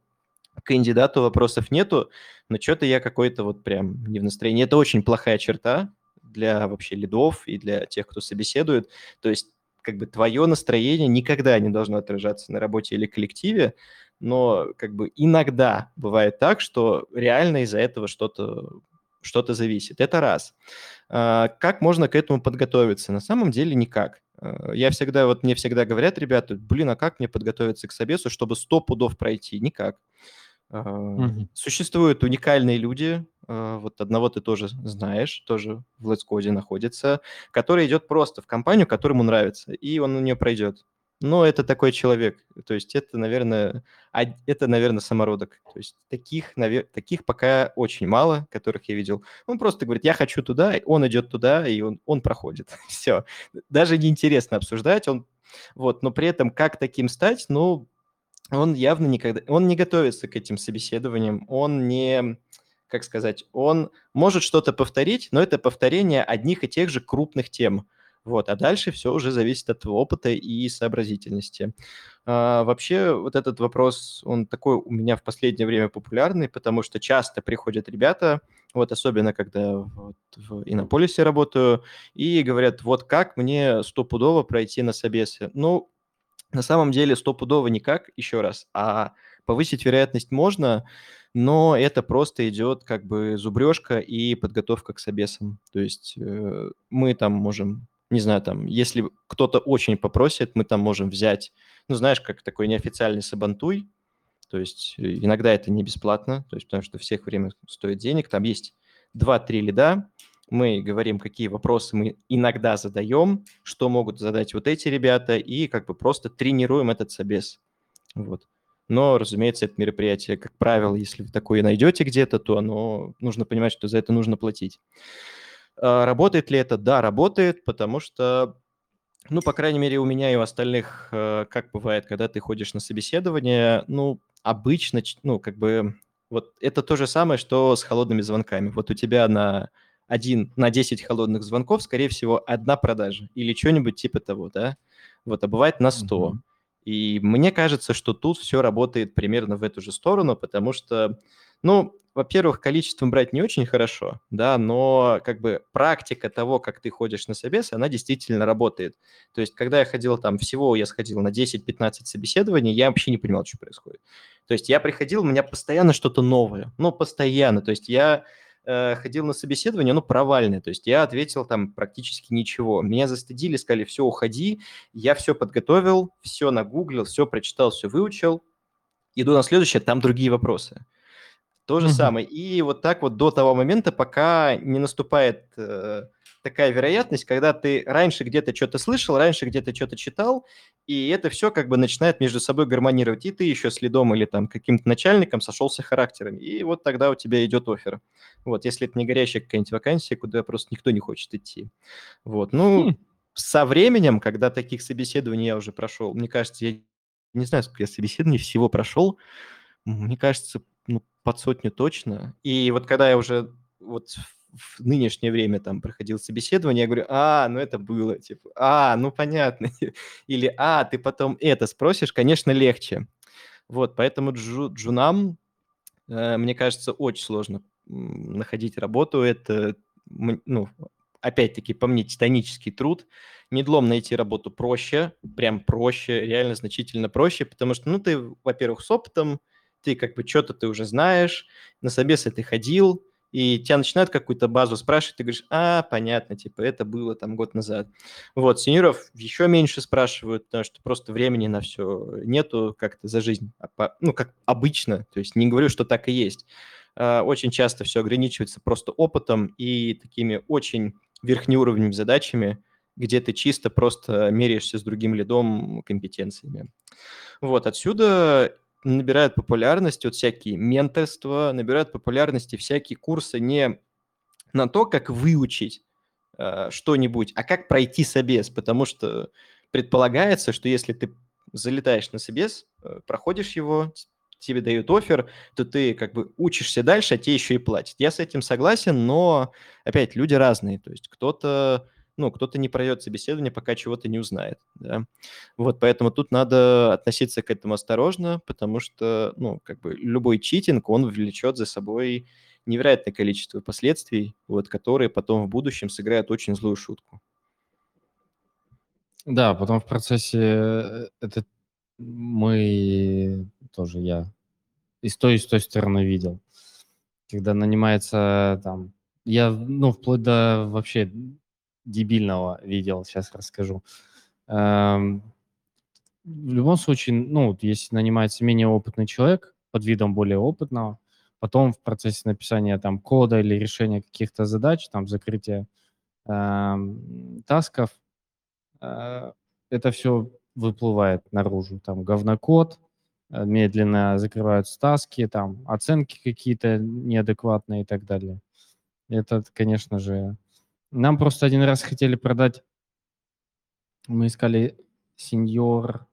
кандидату вопросов нету, но что-то я какой-то вот прям не в настроении. Это очень плохая черта для вообще лидов и для тех, кто собеседует. То есть как бы твое настроение никогда не должно отражаться на работе или коллективе, но как бы иногда бывает так, что реально из-за этого что-то что-то зависит. Это раз. А, как можно к этому подготовиться? На самом деле никак. А, я всегда, вот мне всегда говорят ребята, блин, а как мне подготовиться к собесу, чтобы 100 пудов пройти? Никак. Угу. Существуют уникальные люди, вот одного ты тоже знаешь, тоже в Let's Code находится, который идет просто в компанию, которому нравится, и он у нее пройдет. Но это такой человек. То есть это, наверное, это, наверное, самородок. То есть таких, таких пока очень мало, которых я видел. Он просто говорит, я хочу туда, он идет туда, и он, он проходит. <laughs> Все. Даже неинтересно обсуждать. Он, вот, но при этом как таким стать, ну, он явно никогда... Он не готовится к этим собеседованиям, он не как сказать, он может что-то повторить, но это повторение одних и тех же крупных тем. Вот, а дальше все уже зависит от опыта и сообразительности. А, вообще, вот этот вопрос, он такой у меня в последнее время популярный, потому что часто приходят ребята, вот особенно когда вот в Иннополисе работаю, и говорят, вот как мне стопудово пройти на собесе? Ну, на самом деле стопудово никак, еще раз, а повысить вероятность можно, но это просто идет как бы зубрежка и подготовка к собесам. То есть э, мы там можем, не знаю, там, если кто-то очень попросит, мы там можем взять, ну, знаешь, как такой неофициальный сабантуй, то есть э, иногда это не бесплатно, то есть потому что всех время стоит денег, там есть 2-3 лида, мы говорим, какие вопросы мы иногда задаем, что могут задать вот эти ребята, и как бы просто тренируем этот собес. Вот. Но, разумеется, это мероприятие, как правило, если вы такое найдете где-то, то оно нужно понимать, что за это нужно платить. А, работает ли это? Да, работает, потому что, ну, по крайней мере, у меня и у остальных, э, как бывает, когда ты ходишь на собеседование, ну, обычно, ну, как бы, вот это то же самое, что с холодными звонками. Вот у тебя на один на 10 холодных звонков, скорее всего, одна продажа или что-нибудь типа того, да? Вот, а бывает на 100. Mm-hmm. И мне кажется, что тут все работает примерно в эту же сторону, потому что, ну, во-первых, количеством брать не очень хорошо, да, но как бы практика того, как ты ходишь на собес, она действительно работает. То есть, когда я ходил там, всего я сходил на 10-15 собеседований, я вообще не понимал, что происходит. То есть я приходил, у меня постоянно что-то новое, ну, постоянно. То есть я Э, ходил на собеседование, ну, провальное. То есть я ответил там практически ничего. Меня застыдили, сказали, все, уходи. Я все подготовил, все нагуглил, все прочитал, все выучил. Иду на следующее, там другие вопросы. То же mm-hmm. самое. И вот так вот до того момента, пока не наступает э, такая вероятность, когда ты раньше где-то что-то слышал, раньше где-то что-то читал, и это все как бы начинает между собой гармонировать, и ты еще следом или там каким-то начальником сошелся характерами, и вот тогда у тебя идет офер. Вот, если это не горящая какая-нибудь вакансия, куда просто никто не хочет идти. Вот, ну, хм. со временем, когда таких собеседований я уже прошел, мне кажется, я не знаю, сколько я собеседований всего прошел, мне кажется, ну, под сотню точно. И вот когда я уже вот в нынешнее время там проходил собеседование, я говорю, а, ну это было, типа, а, ну понятно, <laughs> или а, ты потом это спросишь, конечно, легче. Вот, поэтому джу, джунам, э, мне кажется, очень сложно находить работу, это, ну, опять-таки, по мне, титанический труд. Медлом найти работу проще, прям проще, реально значительно проще, потому что, ну, ты, во-первых, с опытом, ты как бы что-то ты уже знаешь, на собесы ты ходил, и тебя начинают какую-то базу спрашивать, ты говоришь, а, понятно, типа, это было там год назад. Вот, сеньоров еще меньше спрашивают, потому что просто времени на все нету как-то за жизнь, а ну, как обычно, то есть не говорю, что так и есть. А, очень часто все ограничивается просто опытом и такими очень верхнеуровневыми задачами, где ты чисто просто меряешься с другим лидом компетенциями. Вот, отсюда набирают популярность вот всякие менторства, набирают популярности всякие курсы не на то, как выучить э, что-нибудь, а как пройти собес, потому что предполагается, что если ты залетаешь на собес, э, проходишь его, тебе дают офер, то ты как бы учишься дальше, а тебе еще и платят. Я с этим согласен, но опять люди разные, то есть кто-то ну, кто-то не пройдет собеседование, пока чего-то не узнает, да. Вот, поэтому тут надо относиться к этому осторожно, потому что, ну, как бы любой читинг, он влечет за собой невероятное количество последствий, вот, которые потом в будущем сыграют очень злую шутку. Да, потом в процессе э, это мы тоже я и с той, и с той стороны видел. Когда нанимается там, я, ну, вплоть до вообще дебильного видел, сейчас расскажу. Эм, в любом случае, ну, если нанимается менее опытный человек под видом более опытного, потом в процессе написания там кода или решения каких-то задач, там закрытия э, тасков, э, это все выплывает наружу. Там говнокод, э, медленно закрываются таски, там оценки какие-то неадекватные и так далее. Это, конечно же... Нам просто один раз хотели продать... Мы искали сеньор...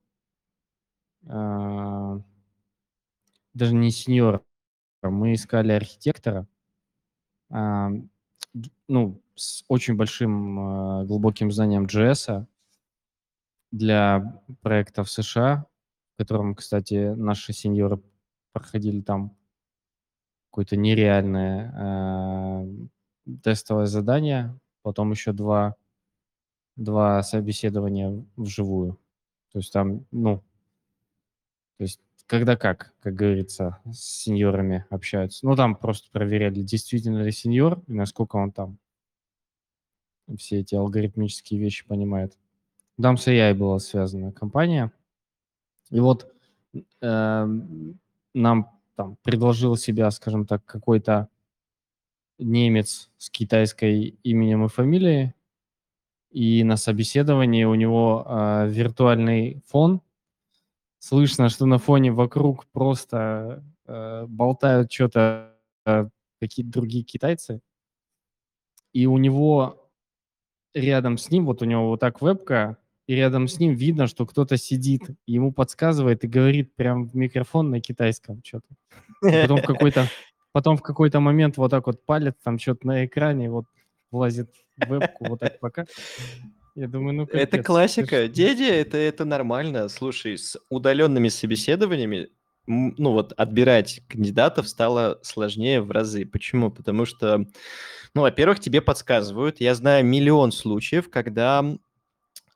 Э, даже не сеньор, мы искали архитектора, э, ну, с очень большим э, глубоким знанием JS для проекта в США, в котором, кстати, наши сеньоры проходили там какое-то нереальное э, тестовое задание, потом еще два, два собеседования вживую. То есть там, ну, то есть когда как, как говорится, с сеньорами общаются. Ну, там просто проверяли, действительно ли сеньор и насколько он там все эти алгоритмические вещи понимает. Там с AI была связана компания. И вот э, нам там предложил себя, скажем так, какой-то немец с китайской именем и фамилией, и на собеседовании у него э, виртуальный фон. Слышно, что на фоне вокруг просто э, болтают что-то э, какие-то другие китайцы. И у него рядом с ним, вот у него вот так вебка, и рядом с ним видно, что кто-то сидит, ему подсказывает и говорит прям в микрофон на китайском что-то. Потом какой-то потом в какой-то момент вот так вот палец там что-то на экране вот влазит в вебку вот так пока. Я думаю, ну капец. Это классика. Дядя, это, это нормально. Слушай, с удаленными собеседованиями ну вот отбирать кандидатов стало сложнее в разы. Почему? Потому что, ну, во-первых, тебе подсказывают. Я знаю миллион случаев, когда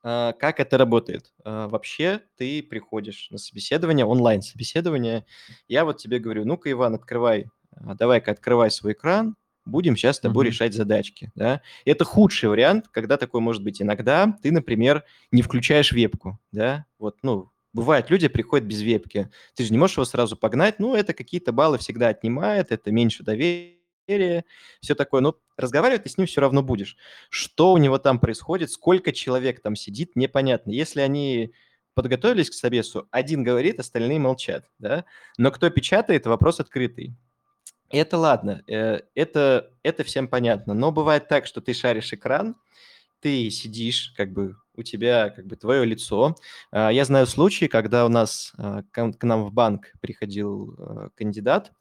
а, как это работает? А, вообще ты приходишь на собеседование, онлайн-собеседование. Я вот тебе говорю, ну-ка, Иван, открывай, давай-ка открывай свой экран, будем сейчас с тобой mm-hmm. решать задачки. Да? Это худший вариант, когда такой может быть иногда. Ты, например, не включаешь вебку. Да? Вот, ну, бывает, люди приходят без вебки. Ты же не можешь его сразу погнать. Ну, это какие-то баллы всегда отнимает, это меньше доверия все такое. Но разговаривать ты с ним все равно будешь. Что у него там происходит, сколько человек там сидит, непонятно. Если они подготовились к собесу, один говорит, остальные молчат, да? Но кто печатает, вопрос открытый. Это ладно, э, это, это всем понятно. Но бывает так, что ты шаришь экран, ты сидишь, как бы у тебя как бы твое лицо. А, я знаю случаи, когда у нас а, к нам в банк приходил а, кандидат,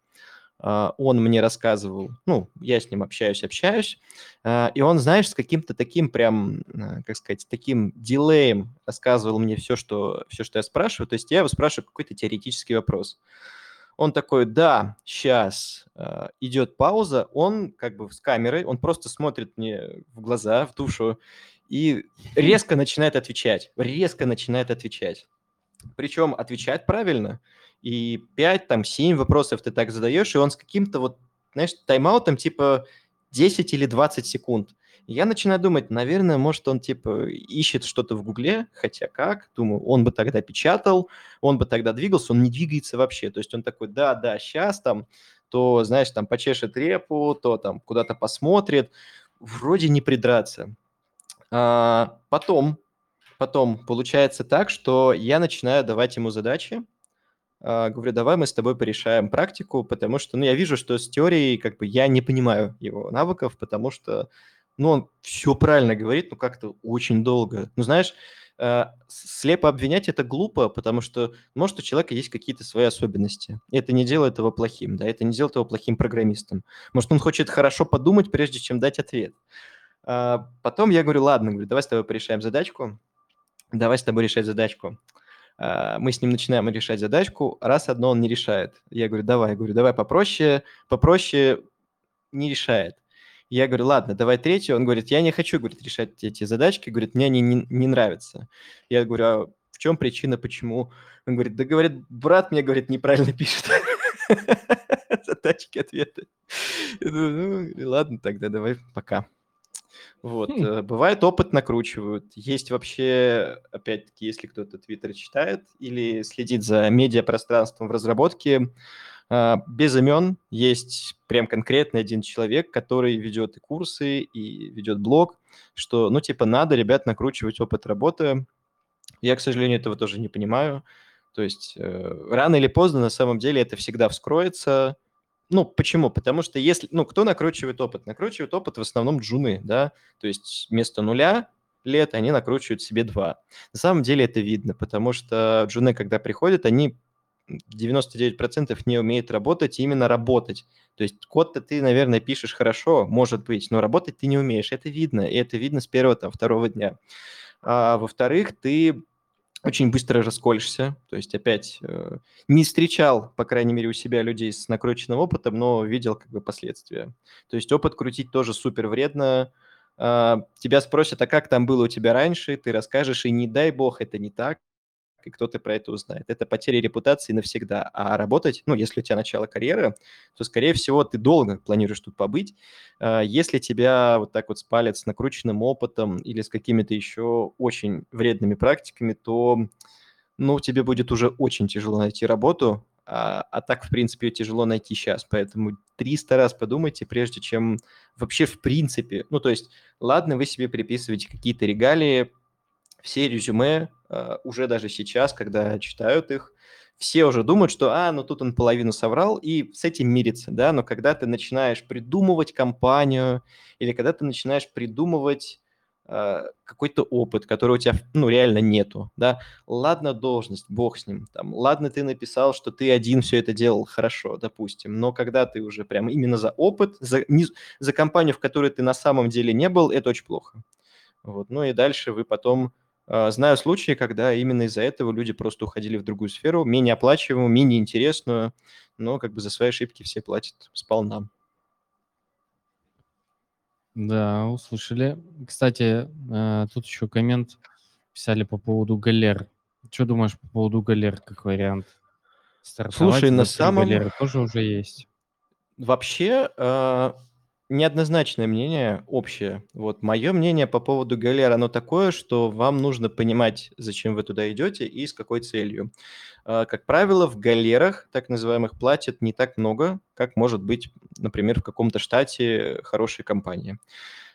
он мне рассказывал, ну, я с ним общаюсь, общаюсь, и он, знаешь, с каким-то таким прям, как сказать, таким дилеем рассказывал мне все, что, все, что я спрашиваю. То есть я его спрашиваю какой-то теоретический вопрос. Он такой, да, сейчас идет пауза, он как бы с камерой, он просто смотрит мне в глаза, в душу, и <laughs> резко начинает отвечать, резко начинает отвечать. Причем отвечать правильно – и 5, там, 7 вопросов ты так задаешь, и он с каким-то вот, знаешь, тайм-аутом типа 10 или 20 секунд. Я начинаю думать, наверное, может, он типа ищет что-то в Гугле, хотя как, думаю, он бы тогда печатал, он бы тогда двигался, он не двигается вообще. То есть он такой, да, да, сейчас там, то, знаешь, там почешет репу, то там куда-то посмотрит, вроде не придраться. А, потом, потом получается так, что я начинаю давать ему задачи, а, говорю, давай мы с тобой порешаем практику, потому что, ну, я вижу, что с теорией, как бы, я не понимаю его навыков, потому что, ну, он все правильно говорит, но как-то очень долго. Ну, знаешь, а, слепо обвинять это глупо, потому что, может, у человека есть какие-то свои особенности. И это не делает его плохим, да, это не делает его плохим программистом. Может, он хочет хорошо подумать, прежде чем дать ответ. А, потом я говорю, ладно, говорю, давай с тобой порешаем задачку, давай с тобой решать задачку. А, мы с ним начинаем решать задачку, раз одно он не решает. Я говорю, давай, я говорю, давай попроще, попроще не решает. Я говорю, ладно, давай третью. Он говорит, я не хочу, говорит, решать эти задачки, говорит, мне они не, не нравятся. Я говорю, а в чем причина, почему? Он говорит, да, говорит, брат мне, говорит, неправильно пишет <laughs> задачки, ответы. ну, ладно, тогда давай, пока. Вот. Хм. Э, бывает, опыт накручивают. Есть вообще, опять-таки, если кто-то Твиттер читает или следит за медиапространством в разработке, без имен есть прям конкретный один человек, который ведет и курсы, и ведет блог, что, ну, типа, надо, ребят, накручивать опыт работы, Я, к сожалению, этого тоже не понимаю. То есть э, рано или поздно на самом деле это всегда вскроется. Ну, почему? Потому что если... Ну, кто накручивает опыт? Накручивает опыт в основном джуны, да? То есть вместо нуля лет они накручивают себе два. На самом деле это видно, потому что джуны, когда приходят, они 99% не умеют работать, именно работать. То есть код-то ты, наверное, пишешь хорошо, может быть, но работать ты не умеешь. Это видно, и это видно с первого, там, второго дня. А, во-вторых, ты очень быстро расколешься. То есть опять э, не встречал, по крайней мере, у себя людей с накрученным опытом, но видел как бы последствия. То есть опыт крутить тоже супер вредно. Э, тебя спросят, а как там было у тебя раньше, ты расскажешь, и не дай бог, это не так и кто-то про это узнает. Это потеря репутации навсегда. А работать, ну, если у тебя начало карьеры, то, скорее всего, ты долго планируешь тут побыть. А, если тебя вот так вот спалят с накрученным опытом или с какими-то еще очень вредными практиками, то, ну, тебе будет уже очень тяжело найти работу, а, а так, в принципе, тяжело найти сейчас. Поэтому 300 раз подумайте, прежде чем вообще в принципе... Ну, то есть, ладно, вы себе приписываете какие-то регалии, все резюме uh, уже даже сейчас, когда читают их, все уже думают, что, а, ну тут он половину соврал, и с этим мирится, да, но когда ты начинаешь придумывать компанию, или когда ты начинаешь придумывать uh, какой-то опыт, который у тебя, ну, реально нету, да, ладно должность, бог с ним, там, ладно ты написал, что ты один все это делал, хорошо, допустим, но когда ты уже прям именно за опыт, за, не, за компанию, в которой ты на самом деле не был, это очень плохо. Вот. Ну и дальше вы потом знаю случаи, когда именно из-за этого люди просто уходили в другую сферу, менее оплачиваемую, менее интересную, но как бы за свои ошибки все платят сполна. Да, услышали. Кстати, э, тут еще коммент писали по поводу галер. Что думаешь по поводу галер как вариант? Стартовать Слушай, на самом... галеры тоже уже есть. Вообще, а, неоднозначное мнение, общее. Вот мое мнение по поводу галер, оно такое, что вам нужно понимать, зачем вы туда идете и с какой целью. А, как правило, в галерах, так называемых, платят не так много, как может быть, например, в каком-то штате хорошей компании.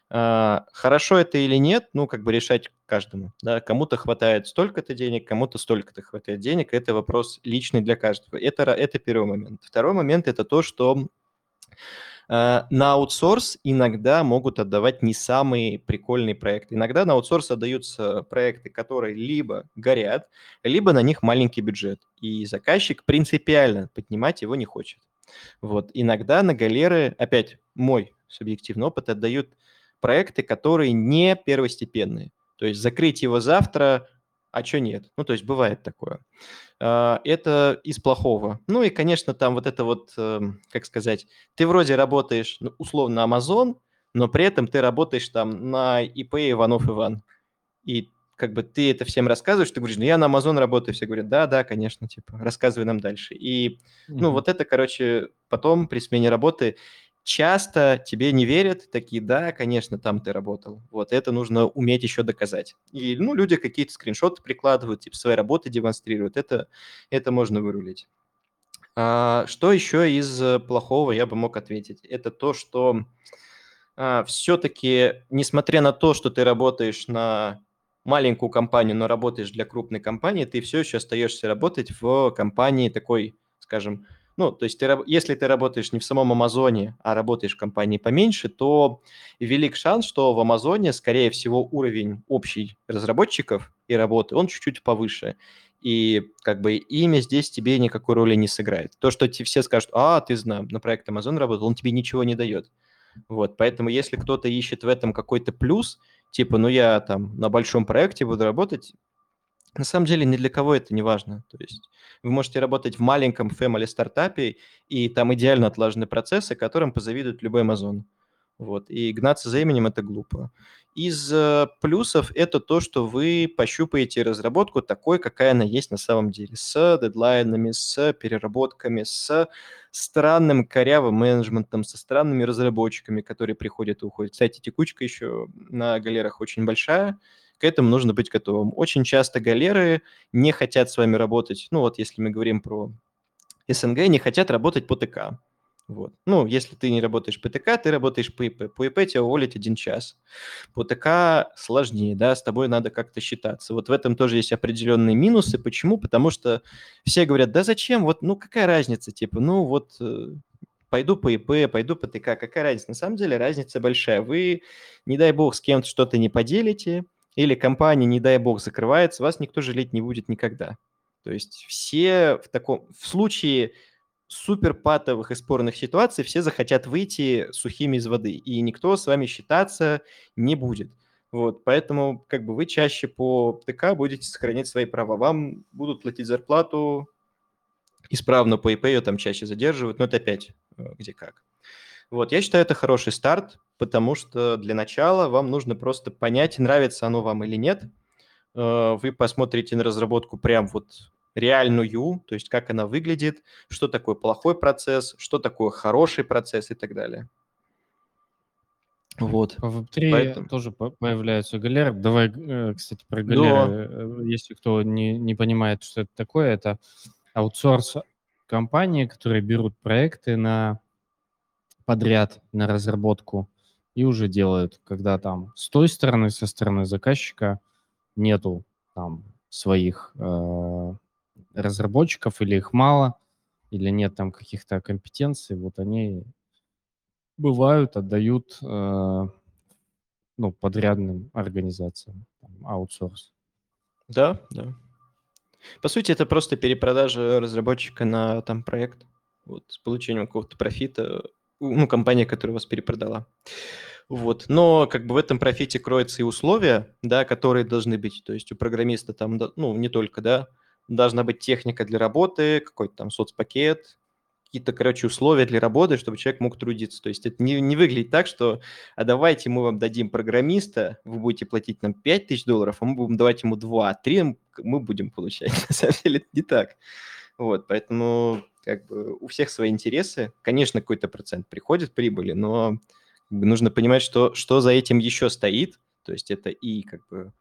А, хорошо это или нет, ну, как бы решать каждому. Да? Кому-то хватает столько-то денег, кому-то столько-то хватает денег. Это вопрос личный для каждого. Это, это первый момент. Второй момент – это то, что на аутсорс иногда могут отдавать не самые прикольные проекты. Иногда на аутсорс отдаются проекты, которые либо горят, либо на них маленький бюджет. И заказчик принципиально поднимать его не хочет. Вот. Иногда на галеры, опять мой субъективный опыт, отдают проекты, которые не первостепенные. То есть закрыть его завтра, а что нет? Ну, то есть бывает такое. А, это из плохого. Ну и, конечно, там вот это вот, эм, как сказать, ты вроде работаешь, ну, условно, Amazon, но при этом ты работаешь там на ИП Иванов Иван. И как бы ты это всем рассказываешь, ты говоришь, ну я на Amazon работаю, все говорят, да, да, конечно, типа, рассказывай нам дальше. И, ну, mm-hmm. вот это, короче, потом при смене работы часто тебе не верят, такие, да, конечно, там ты работал. Вот это нужно уметь еще доказать. И, ну, люди какие-то скриншоты прикладывают, типа, своей работы демонстрируют. Это, это можно вырулить. А, что еще из э, плохого я бы мог ответить? Это то, что а, все-таки, несмотря на то, что ты работаешь на маленькую компанию, но работаешь для крупной компании, ты все еще остаешься работать в компании такой, скажем, ну, то есть ты, если ты работаешь не в самом Амазоне, а работаешь в компании поменьше, то велик шанс, что в Амазоне, скорее всего, уровень общий разработчиков и работы, он чуть-чуть повыше. И как бы имя здесь тебе никакой роли не сыграет. То, что тебе все скажут, а, ты знаешь, на проект Amazon работал, он тебе ничего не дает. Вот, поэтому если кто-то ищет в этом какой-то плюс, типа, ну я там на большом проекте буду работать, на самом деле ни для кого это не важно. То есть вы можете работать в маленьком family стартапе, и там идеально отлажены процессы, которым позавидует любой Amazon. Вот. И гнаться за именем – это глупо. Из э, плюсов это то, что вы пощупаете разработку такой, какая она есть на самом деле, с дедлайнами, с переработками, с странным корявым менеджментом, со странными разработчиками, которые приходят и уходят. Кстати, текучка еще на галерах очень большая – к этому нужно быть готовым. Очень часто галеры не хотят с вами работать, ну вот если мы говорим про СНГ, не хотят работать по ТК. Вот. Ну, если ты не работаешь по ТК, ты работаешь по ИП. По ИП тебя уволить один час. По ТК сложнее, да, с тобой надо как-то считаться. Вот в этом тоже есть определенные минусы. Почему? Потому что все говорят, да зачем, вот, ну, какая разница, типа, ну, вот, э, пойду по ИП, пойду по ТК, какая разница? На самом деле разница большая. Вы, не дай бог, с кем-то что-то не поделите, или компания, не дай бог, закрывается, вас никто жалеть не будет никогда. То есть все в таком, в случае супер патовых и спорных ситуаций все захотят выйти сухими из воды, и никто с вами считаться не будет. Вот, поэтому как бы вы чаще по ТК будете сохранять свои права. Вам будут платить зарплату исправно по ИП, ее там чаще задерживают, но это опять э, где как. Вот, я считаю, это хороший старт, потому что для начала вам нужно просто понять, нравится оно вам или нет. Э, вы посмотрите на разработку прям вот реальную, то есть как она выглядит, что такое плохой процесс, что такое хороший процесс и так далее. Вот. В Web3 Поэтому... тоже появляются галеры. Давай, э, кстати, про галеры. Да. Э, если кто не, не понимает, что это такое, это аутсорс компании, которые берут проекты на подряд, на разработку и уже делают, когда там с той стороны, со стороны заказчика нету там своих э, разработчиков, или их мало, или нет там каких-то компетенций, вот они бывают, отдают э, ну, подрядным организациям, там, аутсорс. Да, да. По сути, это просто перепродажа разработчика на там проект, вот, с получением какого-то профита, ну, компания, которая вас перепродала. Вот. Но как бы в этом профите кроются и условия, да, которые должны быть. То есть у программиста там, ну, не только, да, должна быть техника для работы, какой-то там соцпакет, какие-то, короче, условия для работы, чтобы человек мог трудиться. То есть это не, не выглядит так, что а давайте мы вам дадим программиста, вы будете платить нам 5 тысяч долларов, а мы будем давать ему 2, а 3 мы будем получать. <laughs> На самом деле это не так. Вот, поэтому как бы у всех свои интересы. Конечно, какой-то процент приходит прибыли, но нужно понимать, что, что за этим еще стоит. То есть это и как бы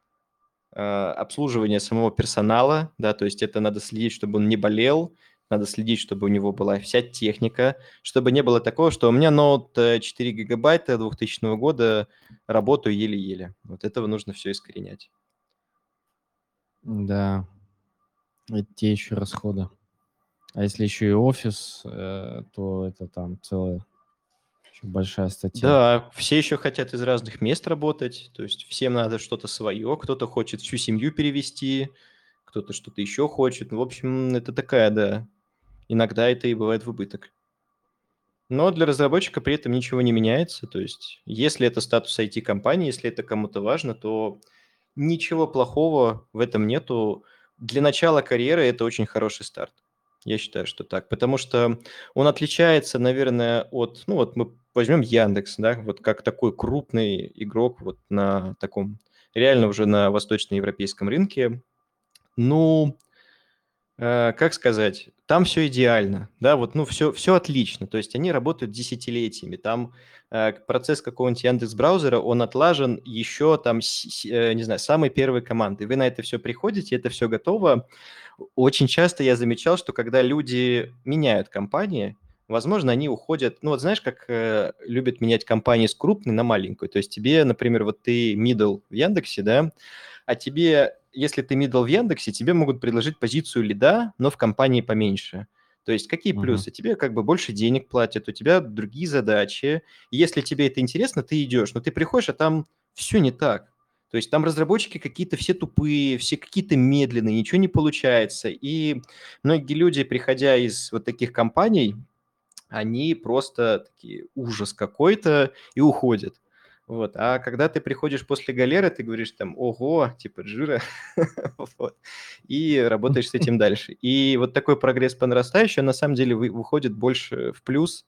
а, обслуживание самого персонала, да, то есть это надо следить, чтобы он не болел, надо следить, чтобы у него была вся техника, чтобы не было такого, что у меня ноут 4 э, гигабайта 2000 года, работаю еле-еле. Вот этого нужно все искоренять. Да, те еще расходы. А если еще и офис, э, то это там целая Большая статья. Да, все еще хотят из разных мест работать, то есть всем надо что-то свое, кто-то хочет всю семью перевести, кто-то что-то еще хочет. В общем, это такая, да, иногда это и бывает в убыток. Но для разработчика при этом ничего не меняется, то есть если это статус IT-компании, если это кому-то важно, то ничего плохого в этом нету. Для начала карьеры это очень хороший старт. Я считаю, что так, потому что он отличается, наверное, от, ну вот мы возьмем Яндекс, да, вот как такой крупный игрок вот на таком, реально уже на восточноевропейском рынке. Ну, э, как сказать, там все идеально, да, вот, ну, все, все отлично, то есть они работают десятилетиями, там э, процесс какого-нибудь Яндекс браузера, он отлажен еще там, с, э, не знаю, самой первой команды, вы на это все приходите, это все готово. Очень часто я замечал, что когда люди меняют компании, возможно, они уходят, ну вот знаешь, как э, любят менять компании с крупной на маленькую, то есть тебе, например, вот ты middle в Яндексе, да, а тебе, если ты middle в Яндексе, тебе могут предложить позицию лида, но в компании поменьше. То есть какие плюсы? Uh-huh. Тебе как бы больше денег платят, у тебя другие задачи. Если тебе это интересно, ты идешь, но ты приходишь, а там все не так. То есть там разработчики какие-то все тупые, все какие-то медленные, ничего не получается. И многие люди, приходя из вот таких компаний, они просто такие ужас какой-то и уходят. Вот. А когда ты приходишь после галеры, ты говоришь там, ого, типа жира, <laughs> вот. и работаешь с этим <laughs> дальше. И вот такой прогресс по нарастающей, на самом деле, выходит больше в плюс,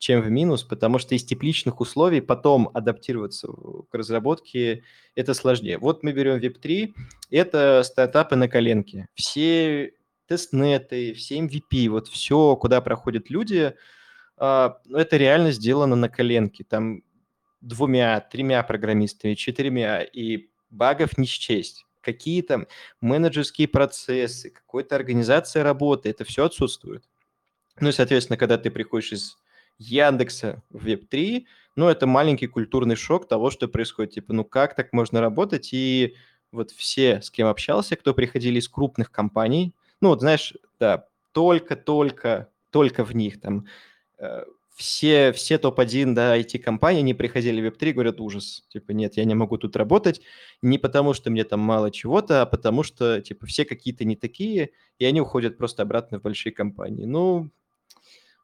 чем в минус, потому что из тепличных условий потом адаптироваться к разработке это сложнее. Вот мы берем Web3, это стартапы на коленке. Все тестнеты, все MVP, вот все, куда проходят люди – а, ну, это реально сделано на коленке. Там двумя, тремя программистами, четырьмя, и багов не счесть. Какие там менеджерские процессы, какая-то организация работы, это все отсутствует. Ну и, соответственно, когда ты приходишь из Яндекса в Web3, ну, это маленький культурный шок того, что происходит. Типа, ну, как так можно работать? И вот все, с кем общался, кто приходили из крупных компаний, ну, вот знаешь, да, только-только, только в них там э, все, все топ-1, да, IT-компании, они приходили в Web3, говорят, ужас, типа, нет, я не могу тут работать, не потому что мне там мало чего-то, а потому что, типа, все какие-то не такие, и они уходят просто обратно в большие компании. Ну,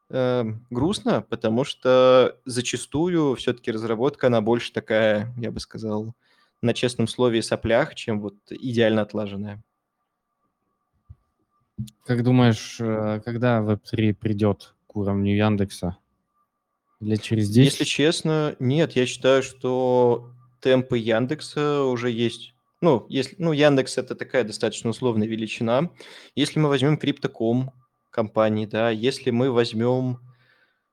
э, грустно, потому что зачастую все-таки разработка, она больше такая, я бы сказал, на честном слове и соплях, чем вот идеально отлаженная. Как думаешь, э, когда Web3 придет к уровню Яндекса? Или через 10? Если честно, нет, я считаю, что темпы Яндекса уже есть. Ну, если, ну, Яндекс это такая достаточно условная величина. Если мы возьмем Crypto.com компании, да, если мы возьмем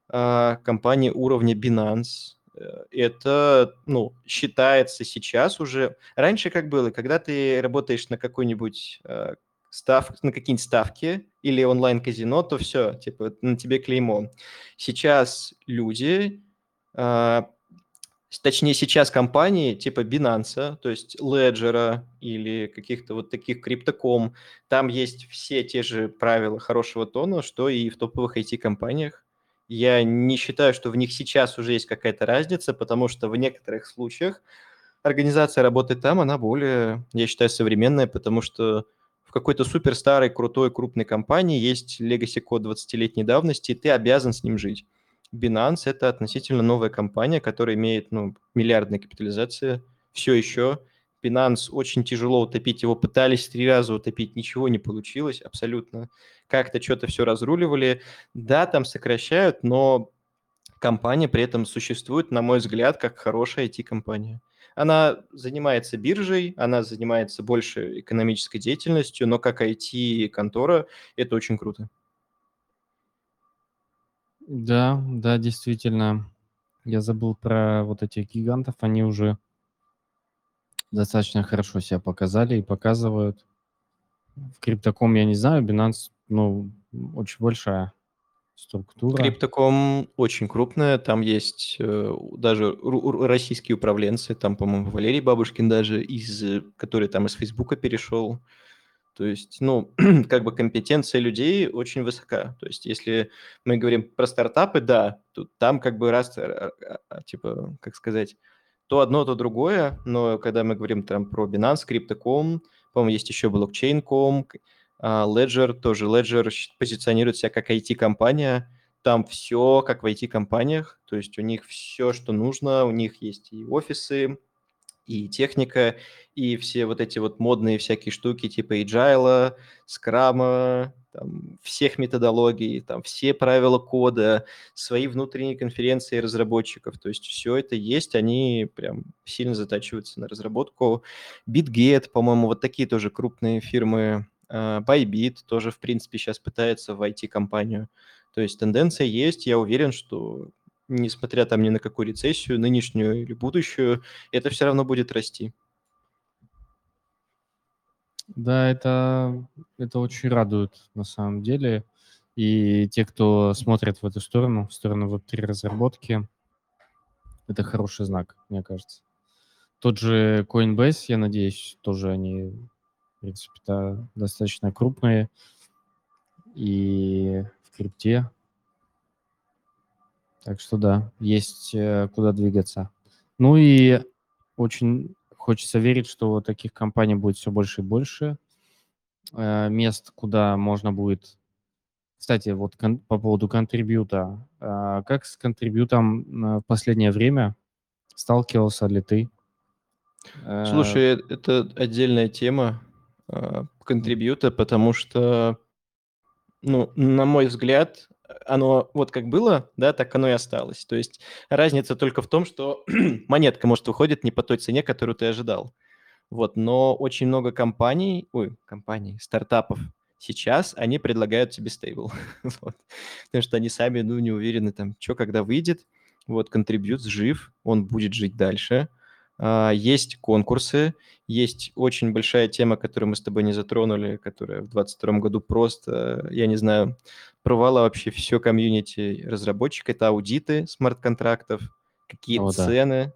а, компании уровня Binance, э, это, ну, считается сейчас уже... Раньше как было, когда ты работаешь на какой-нибудь а, став, на какие-нибудь ставки или онлайн-казино, то все, типа, на тебе клеймо. Сейчас люди, э, точнее, сейчас компании типа Binance, то есть Ledger или каких-то вот таких криптоком, там есть все те же правила хорошего тона, что и в топовых IT-компаниях. Я не считаю, что в них сейчас уже есть какая-то разница, потому что в некоторых случаях организация работы там, она более, я считаю, современная, потому что какой-то супер старой, крутой, крупной компании есть legacy код 20-летней давности, и ты обязан с ним жить. Binance – это относительно новая компания, которая имеет ну, миллиардные капитализации все еще. Binance очень тяжело утопить, его пытались три раза утопить, ничего не получилось абсолютно. Как-то что-то все разруливали. Да, там сокращают, но компания при этом существует, на мой взгляд, как хорошая IT-компания. Она занимается биржей, она занимается больше экономической деятельностью, но как IT-контора это очень круто. Да, да, действительно. Я забыл про вот этих гигантов. Они уже достаточно хорошо себя показали и показывают. В криптоком я не знаю, Binance, ну, очень большая структура. Криптоком очень крупная, там есть э, даже российские управленцы, там, по-моему, Валерий Бабушкин даже, из, который там из Фейсбука перешел. То есть, ну, <clears throat> как бы компетенция людей очень высока. То есть, если мы говорим про стартапы, да, тут там как бы раз, а, типа, как сказать, то одно, то другое, но когда мы говорим там про Binance, Crypto.com, по-моему, есть еще блокчейн.com, а, Ledger тоже. Ledger позиционирует себя как IT-компания. Там все как в IT-компаниях. То есть у них все, что нужно. У них есть и офисы, и техника, и все вот эти вот модные всякие штуки типа Agile, Scrum, там, всех методологий, там, все правила кода, свои внутренние конференции разработчиков. То есть все это есть, они прям сильно затачиваются на разработку. BitGet, по-моему, вот такие тоже крупные фирмы а, Bybit тоже, в принципе, сейчас пытается войти компанию. То есть тенденция есть, я уверен, что несмотря там ни на какую рецессию, нынешнюю или будущую, это все равно будет расти. Да, это, это очень радует на самом деле. И те, кто смотрит в эту сторону, в сторону Web3 разработки, это хороший знак, мне кажется. Тот же Coinbase, я надеюсь, тоже они принципе, да, достаточно крупные и в крипте. Так что да, есть э, куда двигаться. Ну и очень хочется верить, что таких компаний будет все больше и больше. Э, мест, куда можно будет... Кстати, вот по поводу контрибьюта. Э, как с контрибьютом в последнее время сталкивался ли ты? Слушай, это отдельная тема. А, контрибьюта, потому что, ну, на мой взгляд, оно вот как было, да, так оно и осталось. То есть разница только в том, что <clears throat> монетка, может, выходит не по той цене, которую ты ожидал. Вот, но очень много компаний, ой, компаний, стартапов сейчас, они предлагают тебе стейбл. <laughs> вот. Потому что они сами, ну, не уверены там, что когда выйдет. Вот, контрибьют жив, он будет жить дальше. А, есть конкурсы, есть очень большая тема, которую мы с тобой не затронули, которая в 2022 году просто, я не знаю, провала вообще все комьюнити разработчика. Это аудиты смарт-контрактов, какие О, да. цены.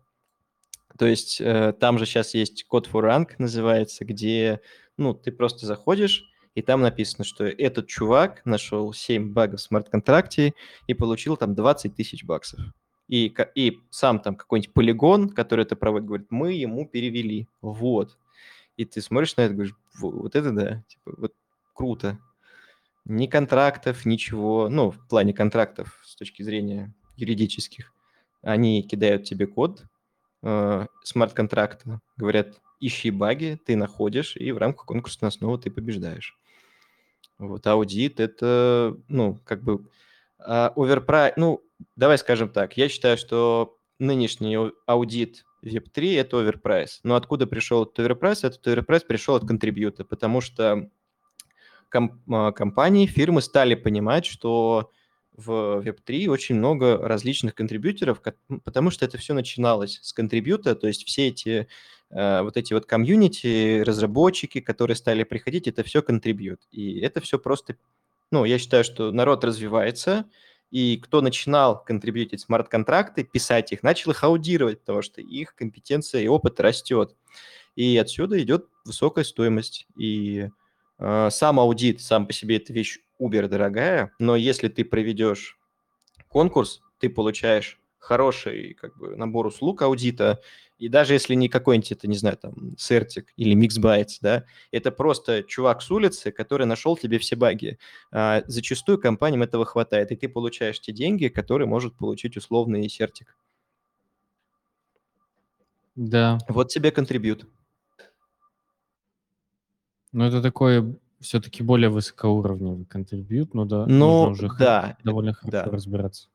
То есть э, там же сейчас есть код for rank называется, где ну, ты просто заходишь, и там написано, что этот чувак нашел 7 багов в смарт-контракте и получил там 20 тысяч баксов. И, и сам там какой-нибудь полигон, который это проводит, говорит, мы ему перевели. Вот. И ты смотришь на это, говоришь, вот это да, типа, вот круто. Ни контрактов, ничего, ну, в плане контрактов с точки зрения юридических. Они кидают тебе код э, смарт-контракта, говорят, ищи баги, ты находишь, и в рамках конкурсной основы ты побеждаешь. Вот аудит – это, ну, как бы overprice, ну, давай скажем так, я считаю, что нынешний аудит Web3 – это overprice. Но откуда пришел этот overprice? Этот overprice пришел от контрибьюта, потому что комп- а, компании, фирмы стали понимать, что в Web3 очень много различных контрибьюторов, потому что это все начиналось с контрибьюта, то есть все эти э, вот эти вот комьюнити, разработчики, которые стали приходить, это все contribute. И это все просто, ну, я считаю, что народ развивается, и кто начинал контрибьютить смарт-контракты, писать их, начал их аудировать, потому что их компетенция и опыт растет. И отсюда идет высокая стоимость. И э, сам аудит, сам по себе это вещь убер дорогая, но если ты проведешь конкурс, ты получаешь хороший как бы, набор услуг аудита, и даже если не какой-нибудь, это, не знаю, там, Certic или Mixbytes, да, это просто чувак с улицы, который нашел тебе все баги. А, зачастую компаниям этого хватает, и ты получаешь те деньги, которые может получить условный Certic. Да. Вот тебе контрибьют. Ну, это такой все-таки более высокоуровневый контрибьют, но да, ну, уже да, довольно хорошо да. разбираться.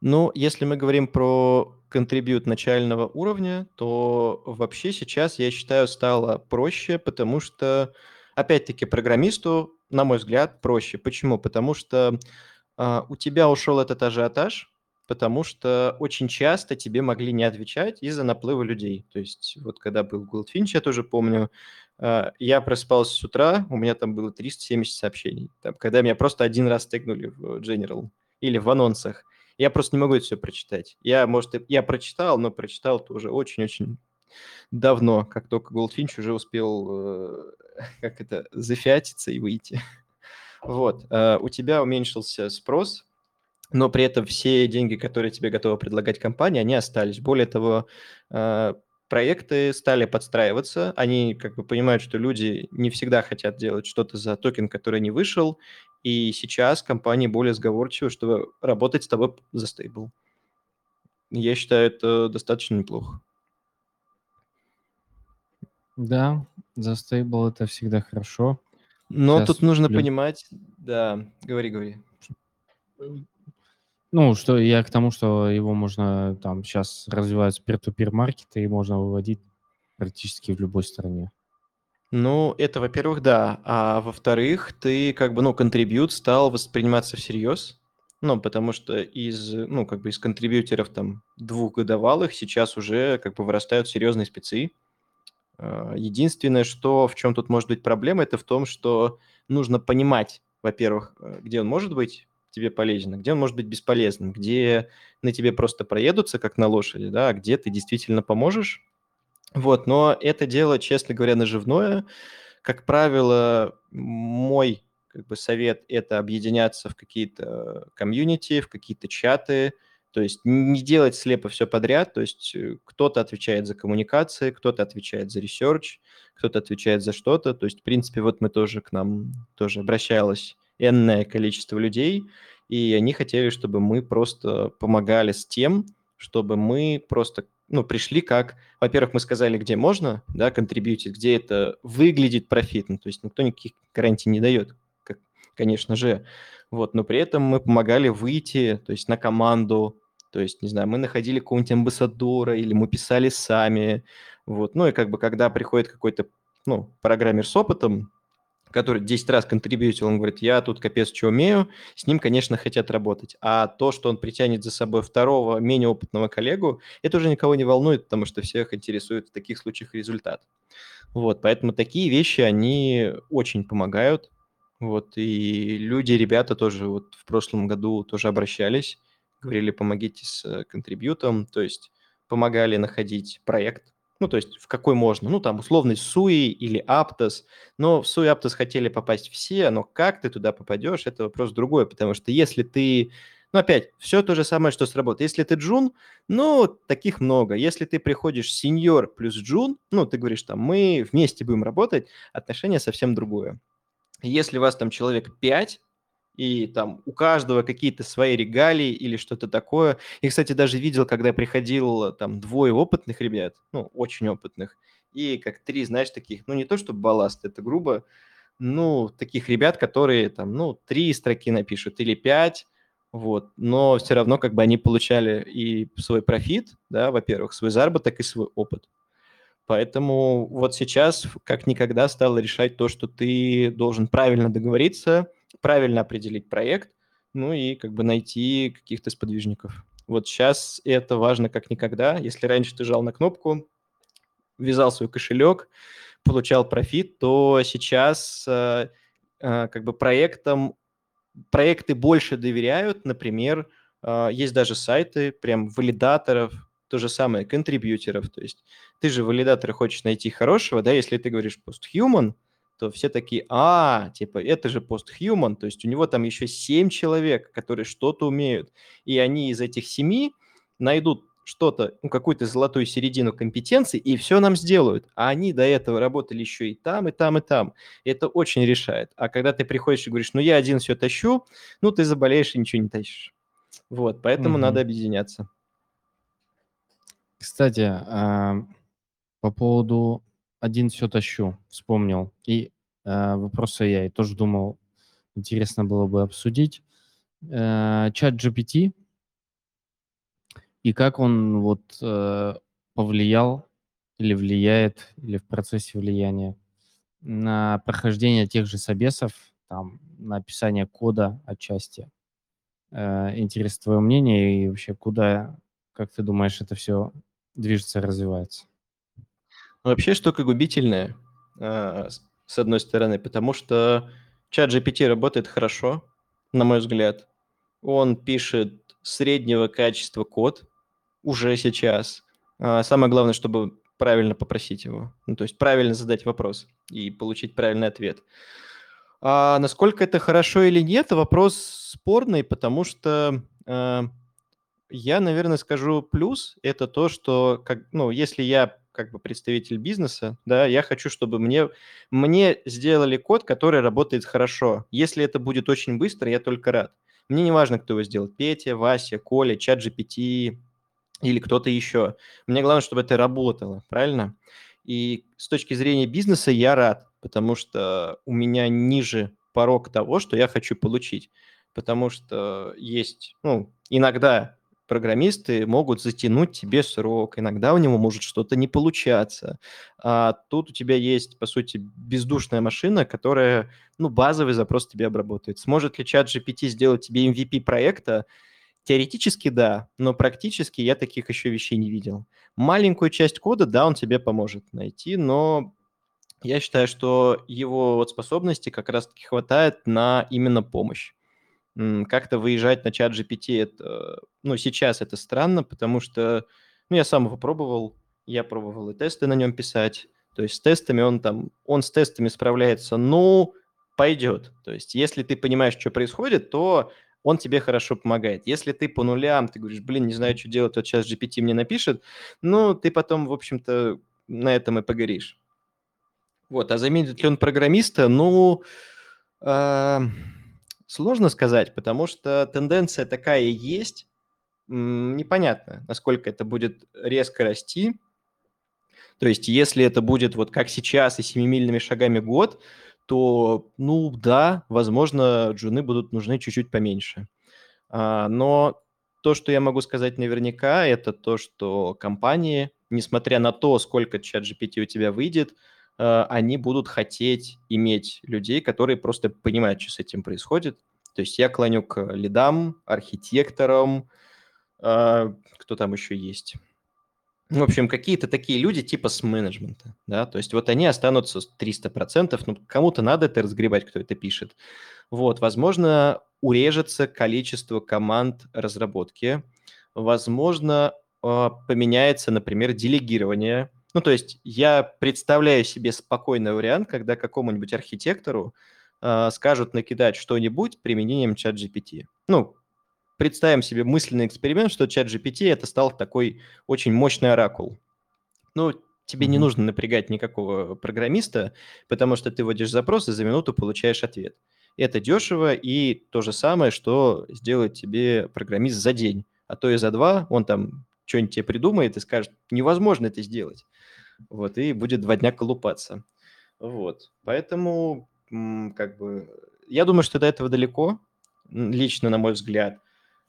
Ну, если мы говорим про контрибьют начального уровня, то вообще сейчас, я считаю, стало проще, потому что, опять-таки, программисту, на мой взгляд, проще. Почему? Потому что а, у тебя ушел этот ажиотаж, потому что очень часто тебе могли не отвечать из-за наплыва людей. То есть вот когда был Goldfinch, я тоже помню, а, я просыпался с утра, у меня там было 370 сообщений. Там, когда меня просто один раз тегнули в General или в анонсах. Я просто не могу это все прочитать. Я, может, я прочитал, но прочитал это уже очень-очень давно, как только Goldfinch уже успел, э, <laughs> как это, зафиатиться и выйти. <laughs> Вот. Э, у тебя уменьшился спрос, но при этом все деньги, которые тебе готова предлагать компания, они остались. Более того, э, проекты стали подстраиваться, они как бы понимают, что люди не всегда хотят делать что-то за токен, который не вышел, и сейчас компании более сговорчивы, чтобы работать с тобой за стейбл. Я считаю, это достаточно неплохо. Да, за стейбл это всегда хорошо. Но Сейчас тут нужно плюс... понимать, да, говори, говори. Ну, что я к тому, что его можно там сейчас развиваются peer-to-peer маркеты и можно выводить практически в любой стране. Ну, это, во-первых, да. А во-вторых, ты как бы, ну, контрибьют стал восприниматься всерьез. Ну, потому что из, ну, как бы из контрибьютеров там двухгодовалых сейчас уже как бы вырастают серьезные спецы. А, единственное, что в чем тут может быть проблема, это в том, что нужно понимать, во-первых, э, где он может быть тебе полезен, а где он может быть бесполезным, где на тебе просто проедутся, как на лошади, да, а где ты действительно поможешь. Вот, но это дело, честно говоря, наживное. Как правило, мой как бы совет – это объединяться в какие-то комьюнити, в какие-то чаты, то есть не делать слепо все подряд, то есть э, кто-то отвечает за коммуникации, кто-то отвечает за research, кто-то отвечает за что-то. То есть, в принципе, вот мы тоже к нам тоже обращалась энное количество людей, и они хотели, чтобы мы просто помогали с тем, чтобы мы просто ну, пришли как, во-первых, мы сказали, где можно, да, контрибьютить, где это выглядит профитно, то есть никто никаких гарантий не дает, как, конечно же, вот, но при этом мы помогали выйти, то есть на команду, то есть, не знаю, мы находили какого-нибудь амбассадора или мы писали сами, вот, ну и как бы когда приходит какой-то, ну, программер с опытом, который 10 раз контрибьютил, он говорит, я тут капец что умею, с ним, конечно, хотят работать. А то, что он притянет за собой второго, менее опытного коллегу, это уже никого не волнует, потому что всех интересует в таких случаях результат. Вот, поэтому такие вещи, они очень помогают. Вот, и люди, ребята тоже вот в прошлом году тоже обращались, говорили, помогите с э, контрибьютом, то есть помогали находить проект, ну, то есть в какой можно, ну, там, условный Суи или Аптос, но в Суи Аптос хотели попасть все, но как ты туда попадешь, это вопрос другой, потому что если ты, ну, опять, все то же самое, что с работы. Если ты джун, ну, таких много. Если ты приходишь сеньор плюс джун, ну, ты говоришь, там, мы вместе будем работать, отношение совсем другое. Если у вас там человек 5, и там у каждого какие-то свои регалии или что-то такое. И, кстати, даже видел, когда приходил там двое опытных ребят, ну, очень опытных, и как три, знаешь, таких, ну, не то чтобы балласт, это грубо, ну, таких ребят, которые там, ну, три строки напишут или пять, вот, но все равно как бы они получали и свой профит, да, во-первых, свой заработок и свой опыт. Поэтому вот сейчас как никогда стало решать то, что ты должен правильно договориться, правильно определить проект, ну и как бы найти каких-то сподвижников. Вот сейчас это важно как никогда. Если раньше ты жал на кнопку, вязал свой кошелек, получал профит, то сейчас э, э, как бы проектам проекты больше доверяют. Например, э, есть даже сайты прям валидаторов, то же самое контрибьюторов. То есть ты же валидатора хочешь найти хорошего, да, если ты говоришь posthuman, то все такие, а, типа, это же постхуман, то есть у него там еще семь человек, которые что-то умеют, и они из этих семи найдут что-то, ну, какую-то золотую середину компетенций, и все нам сделают. А они до этого работали еще и там, и там, и там. И это очень решает. А когда ты приходишь и говоришь, ну, я один все тащу, ну, ты заболеешь и ничего не тащишь. Вот, поэтому угу. надо объединяться. Кстати, а, по поводу один все тащу, вспомнил. И э, я и тоже думал, интересно было бы обсудить. Э, чат GPT и как он вот э, повлиял или влияет, или в процессе влияния на прохождение тех же собесов, там, на описание кода отчасти. Э, интересно твое мнение и вообще куда, как ты думаешь, это все движется, развивается? Вообще штука губительная, с одной стороны, потому что чат GPT работает хорошо, на мой взгляд. Он пишет среднего качества код уже сейчас. А, самое главное, чтобы правильно попросить его. Ну, то есть правильно задать вопрос и получить правильный ответ. А насколько это хорошо или нет, вопрос спорный, потому что э, я, наверное, скажу плюс. Это то, что, как, ну, если я как бы представитель бизнеса, да, я хочу, чтобы мне, мне сделали код, который работает хорошо. Если это будет очень быстро, я только рад. Мне не важно, кто его сделал, Петя, Вася, Коля, чат GPT или кто-то еще. Мне главное, чтобы это работало, правильно? И с точки зрения бизнеса я рад, потому что у меня ниже порог того, что я хочу получить. Потому что есть, ну, иногда программисты могут затянуть тебе срок, иногда у него может что-то не получаться. А тут у тебя есть, по сути, бездушная машина, которая, ну, базовый запрос тебе обработает. Сможет ли чат GPT сделать тебе MVP проекта? Теоретически да, но практически я таких еще вещей не видел. Маленькую часть кода, да, он тебе поможет найти, но я считаю, что его вот способности как раз-таки хватает на именно помощь как-то выезжать на чат GPT, это, ну, сейчас это странно, потому что, ну, я сам его пробовал, я пробовал и тесты на нем писать, то есть с тестами он там, он с тестами справляется, ну, пойдет. То есть если ты понимаешь, что происходит, то он тебе хорошо помогает. Если ты по нулям, ты говоришь, блин, не знаю, что делать, вот сейчас GPT мне напишет, ну, ты потом, в общем-то, на этом и погоришь. Вот, а заменит ли он программиста? Ну, э, Сложно сказать, потому что тенденция такая есть. Непонятно, насколько это будет резко расти. То есть, если это будет вот как сейчас и семимильными шагами год, то, ну да, возможно, джуны будут нужны чуть-чуть поменьше. А, но то, что я могу сказать наверняка, это то, что компании, несмотря на то, сколько чат GPT у тебя выйдет, они будут хотеть иметь людей, которые просто понимают, что с этим происходит. То есть я клоню к лидам, архитекторам, э, кто там еще есть. В общем, какие-то такие люди типа с менеджмента, да, то есть вот они останутся 300%, ну, кому-то надо это разгребать, кто это пишет. Вот, возможно, урежется количество команд разработки, возможно, а, поменяется, например, делегирование. Ну, то есть я представляю себе спокойный вариант, когда какому-нибудь архитектору э, скажут накидать что-нибудь применением чат GPT. Ну, представим себе мысленный эксперимент, что чат GPT это стал такой очень мощный оракул. Ну, тебе mm-hmm. не нужно напрягать никакого программиста, потому что ты вводишь запрос и за минуту получаешь ответ. Это дешево и то же самое, что сделает тебе программист за день, а то и за два. Он там что-нибудь тебе придумает и скажет, невозможно это сделать. Вот, и будет два дня колупаться. Вот, поэтому, как бы, я думаю, что до этого далеко, лично, на мой взгляд.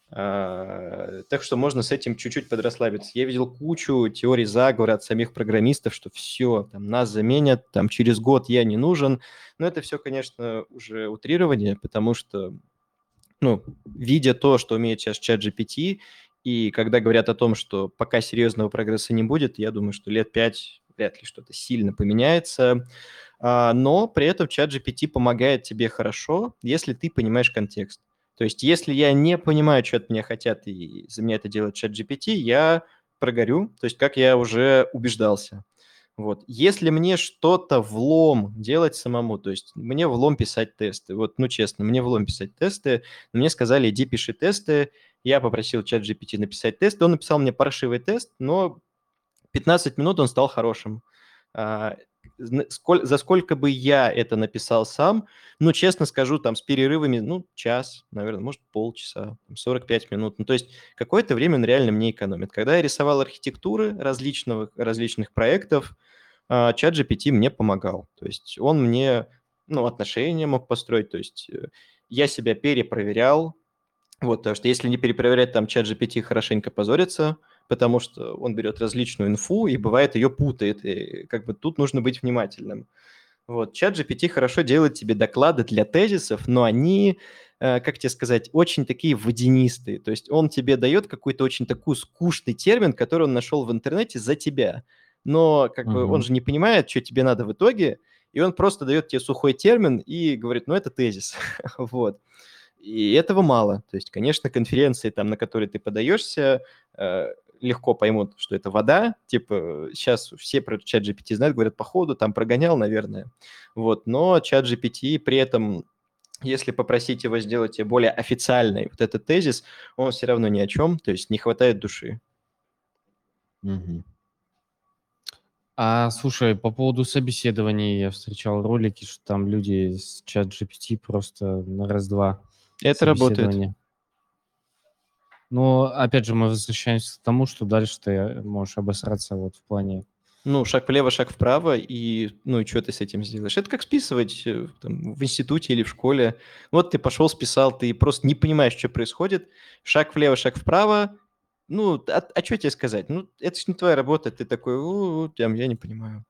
А, так что можно с этим чуть-чуть подрасслабиться. Я видел кучу теорий заговора от самих программистов, что все, там, нас заменят, там, через год я не нужен. Но это все, конечно, уже утрирование, потому что, ну, видя то, что умеет сейчас чат GPT, и когда говорят о том, что пока серьезного прогресса не будет, я думаю, что лет пять вряд ли что-то сильно поменяется. А, но при этом чат GPT помогает тебе хорошо, если ты понимаешь контекст. То есть если я не понимаю, что от меня хотят, и за меня это делает чат GPT, я прогорю, то есть как я уже убеждался. Вот. Если мне что-то влом делать самому, то есть мне влом писать тесты, вот, ну, честно, мне влом писать тесты, мне сказали, иди пиши тесты, я попросил чат GPT написать тест, он написал мне паршивый тест, но 15 минут он стал хорошим. А, за сколько бы я это написал сам, ну, честно скажу, там с перерывами, ну, час, наверное, может, полчаса, 45 минут. Ну, то есть какое-то время он реально мне экономит. Когда я рисовал архитектуры различного, различных проектов, а, чат GPT мне помогал. То есть он мне, ну, отношения мог построить, то есть э, я себя перепроверял, вот, потому что если не перепроверять, там чат GPT хорошенько позорится, потому что он берет различную инфу и бывает ее путает, и как бы тут нужно быть внимательным. Вот, чат GPT хорошо делает тебе доклады для тезисов, но они, э, как тебе сказать, очень такие водянистые. То есть он тебе дает какой-то очень такой скучный термин, который он нашел в интернете за тебя. Но как uh-huh. бы он же не понимает, что тебе надо в итоге, и он просто дает тебе сухой термин и говорит, ну это тезис. <laughs> вот. И этого мало. То есть, конечно, конференции, там, на которые ты подаешься, э, легко поймут, что это вода. Типа, сейчас все про чат GPT знают, говорят, походу, там прогонял, наверное. Вот, но чат GPT при этом если попросить его сделать более официальный вот этот тезис, он все равно ни о чем, то есть не хватает души. Угу. А слушай, по поводу собеседований я встречал ролики, что там люди с чат GPT просто на раз-два это работает. Но, опять же, мы возвращаемся к тому, что дальше ты можешь обосраться вот в плане... Ну, шаг влево, шаг вправо, и, ну, и что ты с этим сделаешь? Это как списывать э, там, в институте или в школе. Вот ты пошел, списал, ты просто не понимаешь, что происходит. Шаг влево, шаг вправо, ну, а, а что тебе сказать? Ну, это же не твоя работа, ты такой, у, там, я не понимаю.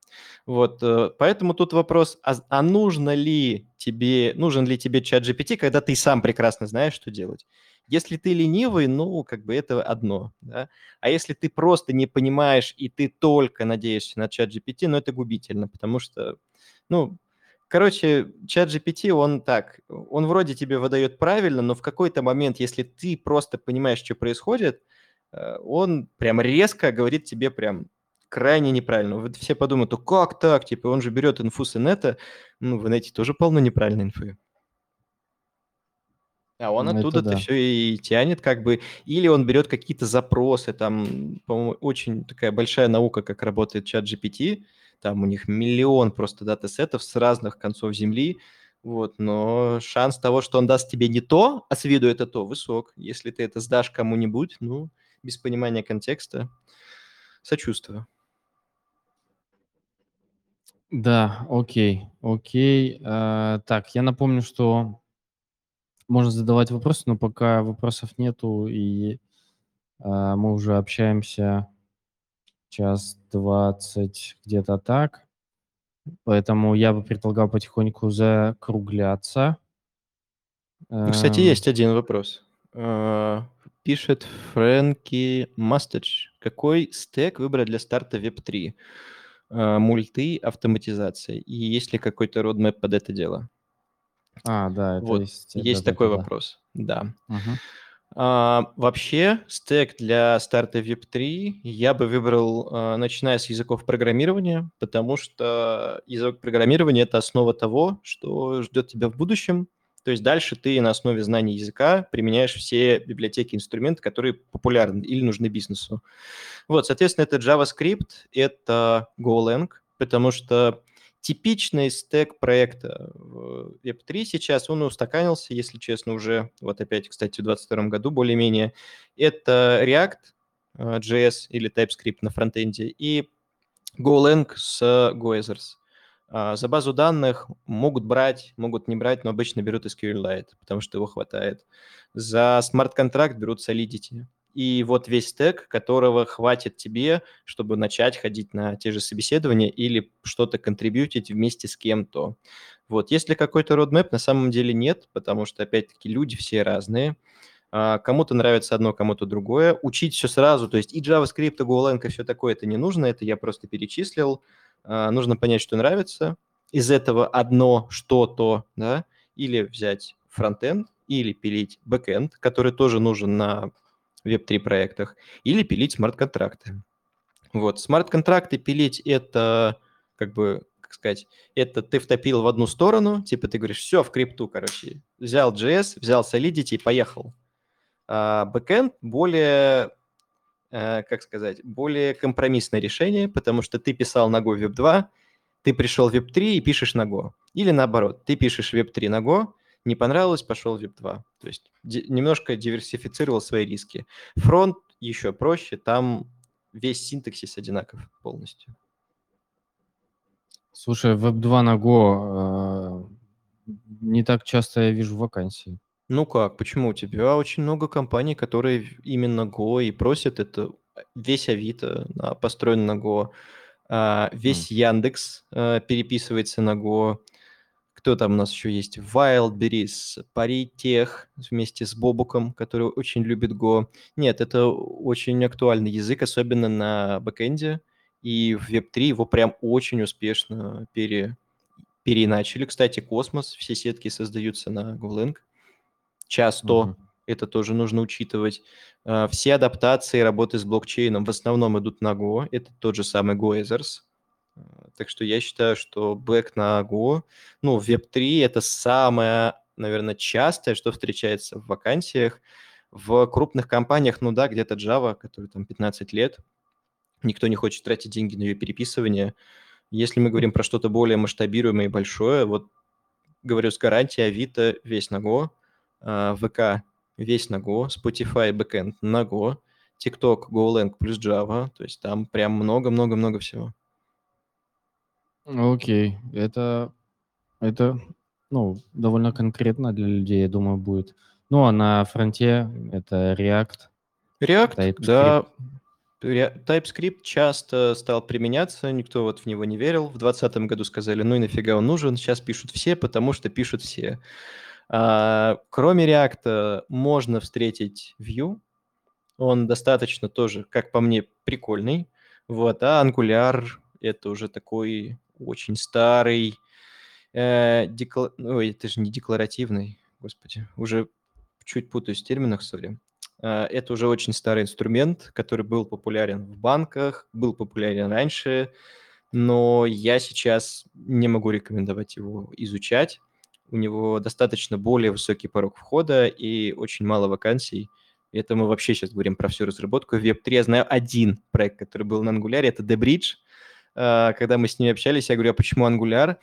Вот, э, поэтому тут вопрос, а, а нужно ли тебе, нужен ли тебе чат GPT, когда ты сам прекрасно знаешь, что делать? Если ты ленивый, ну, как бы это одно, да? А если ты просто не понимаешь, и ты только надеешься на чат GPT, ну, это губительно, потому что, ну, Короче, чат GPT, он так, он вроде тебе выдает правильно, но в какой-то момент, если ты просто понимаешь, что происходит, он прям резко говорит тебе прям крайне неправильно. Вот все подумают, ну как так? Типа он же берет инфу с инета. Ну, в инете тоже полно неправильной инфы. А он ну, оттуда-то да. все и тянет как бы. Или он берет какие-то запросы, там, по-моему, очень такая большая наука, как работает чат GPT. Там у них миллион просто датасетов с разных концов Земли. Вот, но шанс того, что он даст тебе не то, а с виду это то, высок. Если ты это сдашь кому-нибудь, ну, без понимания контекста. Сочувствую. Да, окей, окей. Э, так, я напомню, что можно задавать вопросы, но пока вопросов нету, и э, мы уже общаемся час двадцать где-то так. Поэтому я бы предлагал потихоньку закругляться. Кстати, Эм, есть один вопрос. А, Пишет Фрэнки Мастедж. Какой стек выбрать для старта Web3? А, Мульты, автоматизация. И есть ли какой-то родмэп под это дело? А, да, это Вот, есть. есть такой да-да-да-да. вопрос. Да. Мгм. А, вообще, стек для старта Web3 я бы выбрал, а, начиная с языков программирования, потому что язык программирования – это основа того, что ждет тебя в будущем. То есть дальше ты на основе знаний языка применяешь все библиотеки, инструменты, которые популярны или нужны бизнесу. Вот, соответственно, это JavaScript, это Golang, потому что типичный стек проекта в Web3 сейчас, он устаканился, если честно, уже, вот опять, кстати, в 2022 году более-менее, это React, э, JS или TypeScript на фронтенде и Golang с Goethers. А, За базу данных могут брать, могут не брать, но обычно берут SQLite, потому что его хватает. За смарт-контракт берут Solidity. И вот весь стек, которого хватит тебе, чтобы начать ходить на те же собеседования или что-то контрибьютить вместе с кем-то. Вот, если какой-то roadmap, на самом деле нет, потому что, опять-таки, люди все разные. А, Кому-то нравится одно, кому-то другое. Учить все сразу, то есть и JavaScript, и Golang, и все такое, это не нужно, это я просто перечислил. А, Нужно понять, что нравится. Из этого одно что-то, да, или взять фронтенд, или пилить бэкенд, который тоже нужен на Web3 проектах, или пилить смарт-контракты. Вот, смарт-контракты пилить – это, как бы, как сказать, это ты втопил в одну сторону, типа ты говоришь, все, в крипту, короче, взял JS, взял Solidity и поехал. А бэкенд более, как сказать, более компромиссное решение, потому что ты писал на Go Web 2, ты пришел в Web 3 и пишешь на Go. Или наоборот, ты пишешь Web 3 на Go, не понравилось, пошел в Web 2. То есть немножко диверсифицировал свои риски. Фронт еще проще, там весь синтаксис одинаков полностью. Слушай, Web 2 на Go э, не так часто я вижу вакансии. Ну как, почему? У тебя очень много компаний, которые в- именно Go и просят это. Весь Авито а, построен на Go, а, весь Яндекс а, переписывается на Go. Кто там у нас еще есть? Wildberries, Паритех вместе с Бобуком, который очень любит Go. Нет, это очень актуальный язык, особенно на бэкэнде. И в Web3 его прям очень успешно пере, переиначили. Кстати, Космос, все сетки создаются на GoLang часто, Мгм. это тоже нужно учитывать. А, Все адаптации работы с блокчейном в основном идут на Go, это тот же самый Goethers. А, Так что я считаю, что бэк на Go, ну, в Web3 это самое, наверное, частое, что встречается в вакансиях. В крупных компаниях, ну да, где-то Java, который там 15 лет, никто не хочет тратить деньги на ее переписывание. Если мы говорим про что-то более масштабируемое и большое, вот говорю с гарантией, Авито весь на Go, ВК весь на Go, Spotify backend на Go, TikTok, GoLang плюс Java, то есть там прям много-много-много всего. Окей, это, это, ну, довольно конкретно для людей, я думаю, будет. Ну, а на фронте это React, React, TypeScript. да, TypeScript часто стал применяться, никто вот в него не верил. В 2020 году сказали, ну и нафига он нужен, сейчас пишут все, потому что пишут все. А, кроме React можно встретить Vue, он достаточно тоже, как по мне, прикольный. Вот, а Angular это уже такой очень старый, э, декла- ой, это же не декларативный, господи, уже чуть путаюсь в терминах, сори. А, Это уже очень старый инструмент, который был популярен в банках, был популярен раньше, но я сейчас не могу рекомендовать его изучать. У него достаточно более высокий порог входа и очень мало вакансий. Это мы вообще сейчас говорим про всю разработку. В Web3 я знаю один проект, который был на Angular, это The Bridge. А, Когда мы с ними общались, я говорю, а почему Angular?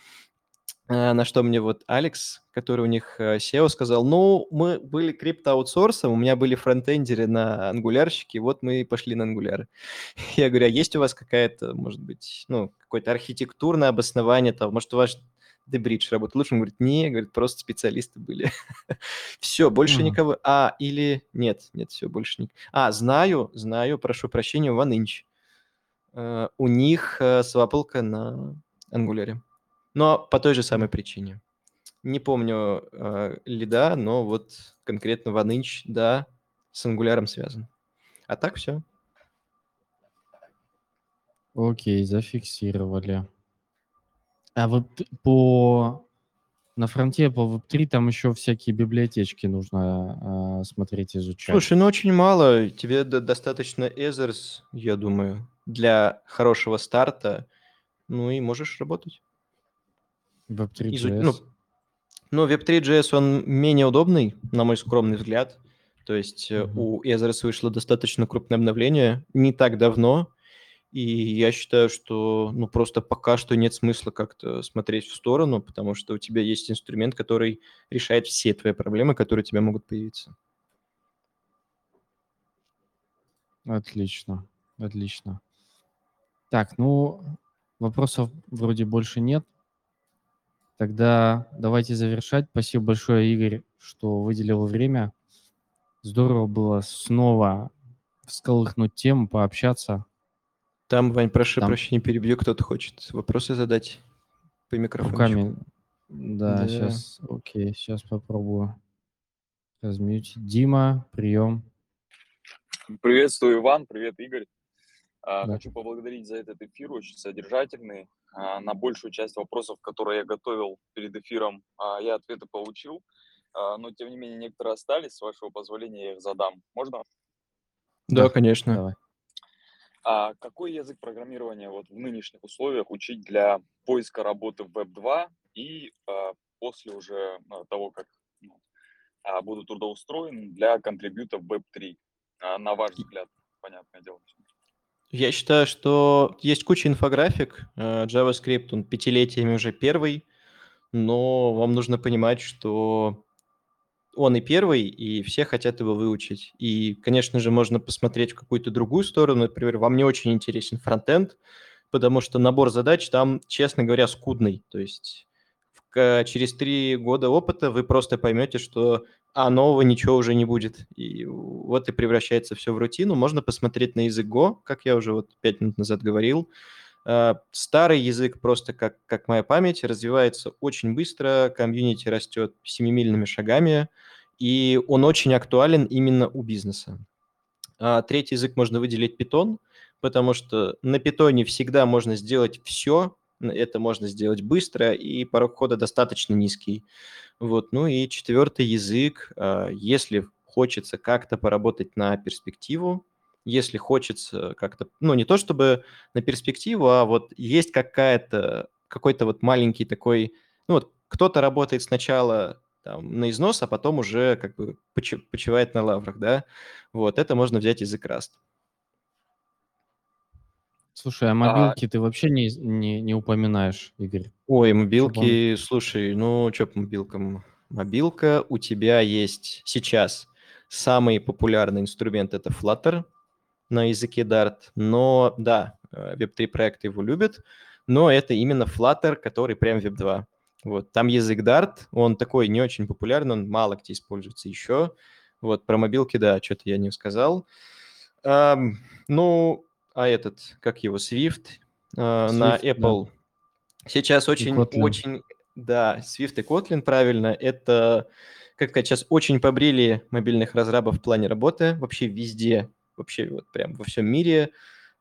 А, На что мне вот Алекс, который у них э, SEO, сказал, ну, мы были крипто-аутсорсом, у меня были фронтендеры на ангулярщике, вот мы и пошли на ангуляр. <laughs> Я говорю, а есть у вас какая-то, может быть, ну, какое-то архитектурное обоснование, там, может, у вас Дебридж работает лучше? Он говорит, не, говорит, просто специалисты были. <laughs> Все, больше Мгм. никого. А, или нет, нет, все, больше не. А, знаю, знаю, прошу прощения, One Inch. Э, У них э, свапалка на ангуляре. Но по той же самой причине. Не помню э, лида, но вот конкретно OneInch, да, с ангуляром связан. А так все. Окей, зафиксировали. А вот по на фронте по Web3 там еще всякие библиотечки нужно а, смотреть, изучать. Слушай, ну очень мало. Тебе до- достаточно Ethers, я думаю, для хорошего старта. Ну и можешь работать. Web3.js. Изу- Ну, ну, Web3.js, он менее удобный, на мой скромный взгляд. То есть э, Мгм. у Ethers вышло достаточно крупное обновление не так давно, и я считаю, что ну просто пока что нет смысла как-то смотреть в сторону, потому что у тебя есть инструмент, который решает все твои проблемы, которые у тебя могут появиться. Отлично, отлично. Так, ну, вопросов вроде больше нет. Тогда давайте завершать. Спасибо большое, Игорь, что выделил время. Здорово было снова всколыхнуть тему, пообщаться. Там, Вань, прошу Там. прощения, перебью, кто-то хочет вопросы задать по микрофону. Руками. Да, Да. сейчас, окей, сейчас попробую размьютить. Дима, прием. Приветствую, Иван. Привет, Игорь. А, Да. Хочу поблагодарить за этот эфир, очень содержательный. А, На большую часть вопросов, которые я готовил перед эфиром, а, я ответы получил. Но, тем не менее, некоторые остались. С вашего позволения, я их задам. Можно? Да, Да, конечно. Давай. А какой язык программирования вот в нынешних условиях учить для поиска работы в Web2 и а, после уже а, того, как ну, а, буду трудоустроен для контрибьюта в Web3? А, На ваш взгляд, понятное дело. Я считаю, что есть куча инфографик. Э, JavaScript, он пятилетиями уже первый, но вам нужно понимать, что он и первый, и все хотят его выучить. И, конечно же, можно посмотреть в какую-то другую сторону. Например, вам не очень интересен фронтенд, потому что набор задач там, честно говоря, скудный. То есть в через три года опыта вы просто поймете, что а нового ничего уже не будет. И вот и превращается все в рутину. Можно посмотреть на язык Go, как я уже вот пять минут назад говорил. Старый язык просто как, как моя память развивается очень быстро, комьюнити растет семимильными шагами, и он очень актуален именно у бизнеса. А третий язык можно выделить Python, потому что на питоне всегда можно сделать все, это можно сделать быстро, и порог входа достаточно низкий. Вот. Ну и четвертый язык, а, если хочется как-то поработать на перспективу, если хочется как-то, ну не то чтобы на перспективу, а вот есть какая-то, какой-то вот маленький такой, ну вот кто-то работает сначала там, на износ, а потом уже как бы почи- почивает на лаврах, да, вот, это можно взять язык Rust. Слушай, а мобилки ты вообще не, не, не упоминаешь, Игорь? Ой, Чтоб он- мобилки, слушай, ну что по мобилкам? Мобилка, у тебя есть сейчас самый популярный инструмент это Flutter на языке Dart, но да, э, Web3 проекты его любят, но это именно Flutter, который прям Web2. Вот, там язык Dart, он такой не очень популярный, он мало где используется еще. Вот, про мобилки, да, что-то я не сказал. Ам, ну, а этот, как его, Swift, э, на Swift, да. Apple. Сейчас очень, Kotlin. очень, да, Swift и Kotlin, правильно, это, как сказать, сейчас очень побрили мобильных разрабов в плане работы, вообще везде, вообще вот прям во всем мире.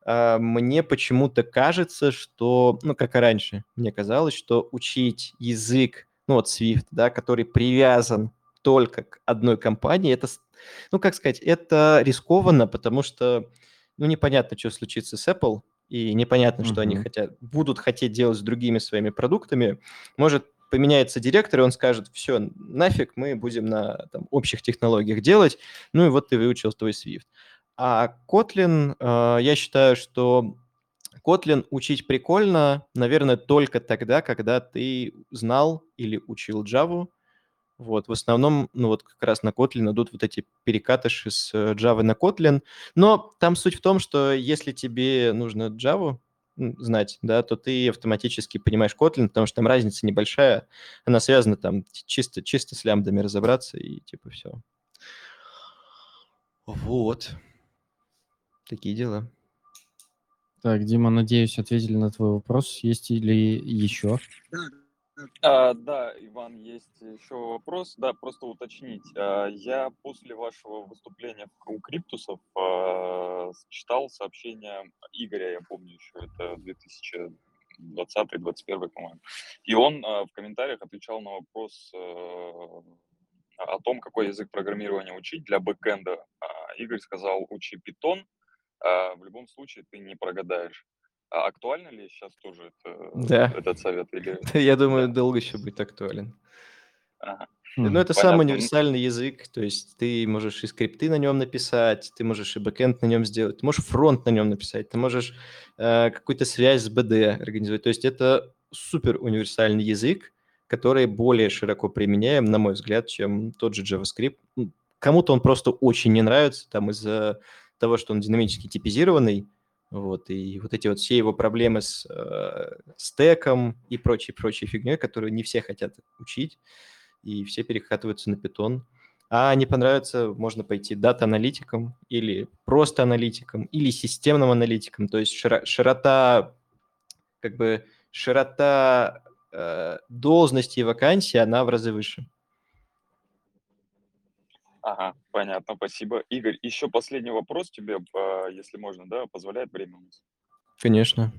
А, Мне почему-то кажется, что, ну, как и раньше, мне казалось, что учить язык, ну, вот Swift, да, который привязан только к одной компании, это, ну, как сказать, это рискованно, потому что, ну, непонятно, что случится с Apple, и непонятно, что они Мгм. хотят, будут хотеть делать с другими своими продуктами. Может, поменяется директор, и он скажет, все, нафиг, мы будем на там, общих технологиях делать, ну и вот ты выучил твой Swift. А Kotlin, э, я считаю, что Kotlin учить прикольно, наверное, только тогда, когда ты знал или учил Java. Вот, в основном, ну вот как раз на Kotlin идут вот эти перекатыши с э, Java на Kotlin. Но там суть в том, что если тебе нужно Java знать, да, то ты автоматически понимаешь Kotlin, потому что там разница небольшая, она связана там чисто, чисто с лямбдами разобраться и типа все. Вот. Такие дела. Так, Дима, надеюсь, ответили на твой вопрос. Есть ли еще? Да, А, да, Иван, есть еще вопрос. Да, просто уточнить. А, я после вашего выступления в- у Криптусов а, читал сообщение Игоря, я помню еще, это 2020-2021, по-моему. И он а, в комментариях отвечал на вопрос э, о том, какой язык программирования учить для бэкэнда. А, Игорь сказал, учи Python, в любом случае ты не прогадаешь. А актуально ли сейчас тоже это, Да. этот совет? Или... <laughs> Я думаю, Да. долго еще будет актуален. Ага. Ну, Хм. это самый Понятно. универсальный язык, то есть ты можешь и скрипты на нем написать, ты можешь и бэкэнд на нем сделать, ты можешь фронт на нем написать, ты можешь э, какую-то связь с BD организовать. То есть это супер универсальный язык, который более широко применяем, на мой взгляд, чем тот же JavaScript. Ну, Кому-то он просто очень не нравится, там из-за того, что он динамически типизированный, вот, и вот эти вот все его проблемы с э, стеком и прочей-прочей фигней, которые не все хотят учить, и все перекатываются на питон. А не понравится, можно пойти дата-аналитиком или просто аналитиком, или системным аналитиком. То есть широ- широта, как бы широта э, должности и вакансий, она в разы выше. Ага, понятно, спасибо. Игорь, еще последний вопрос тебе, а, если можно, да, позволяет время у нас? Конечно.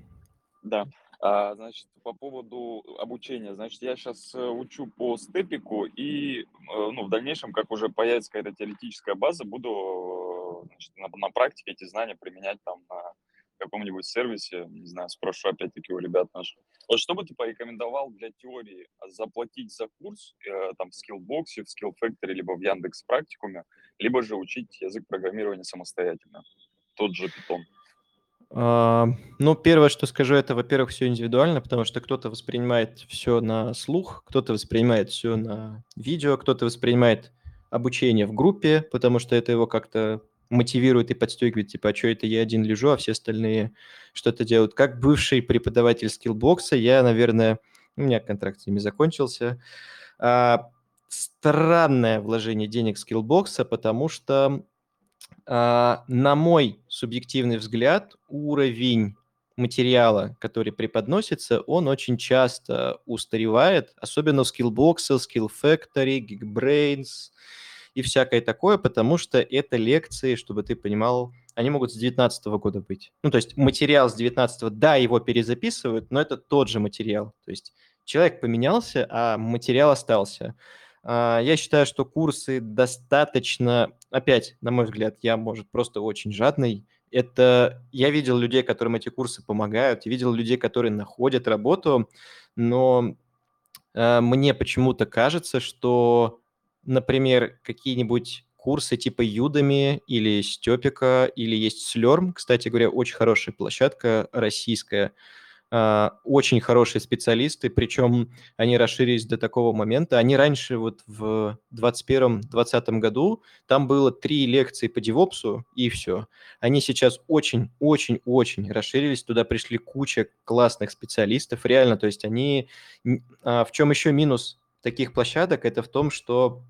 Да. А, значит, по поводу обучения. Значит, я сейчас учу по степику, и э, ну, в дальнейшем, как уже появится какая-то теоретическая база, буду э, значит, на, на практике эти знания применять там на каком-нибудь сервисе, не знаю, спрошу опять-таки у ребят наших. Вот что бы ты порекомендовал для теории? Заплатить за курс э, там в Skillbox, в Skill Factory, либо в Яндекс Практикуме, либо же учить язык программирования самостоятельно? Тот же Python. А, Ну, первое, что скажу, это, во-первых, все индивидуально, потому что кто-то воспринимает все на слух, кто-то воспринимает все на видео, кто-то воспринимает обучение в группе, потому что это его как-то мотивирует и подстегивает, типа, а что это я один лежу, а все остальные что-то делают. Как бывший преподаватель скиллбокса, я, наверное, у меня контракт с ними закончился. А, Странное вложение денег скиллбокса, потому что а, на мой субъективный взгляд, уровень материала, который преподносится, он очень часто устаревает, особенно в Skillbox, Skill Factory, Geekbrains и всякое такое, потому что это лекции, чтобы ты понимал, они могут с 19 года быть. Ну, то есть материал с 19 да, его перезаписывают, но это тот же материал. То есть человек поменялся, а материал остался. А, Я считаю, что курсы достаточно, опять, на мой взгляд, я, может, просто очень жадный. Это я видел людей, которым эти курсы помогают, я видел людей, которые находят работу, но э, мне почему-то кажется, что, например, какие-нибудь курсы типа Udemy или Степика, или есть Slurm, кстати говоря, очень хорошая площадка российская, а, очень хорошие специалисты, причем они расширились до такого момента. Они раньше вот в 2021-2020 году, там было три лекции по девопсу и все. Они сейчас очень-очень-очень расширились, туда пришли куча классных специалистов, реально, то есть они... а, В чем еще минус таких площадок, это в том, что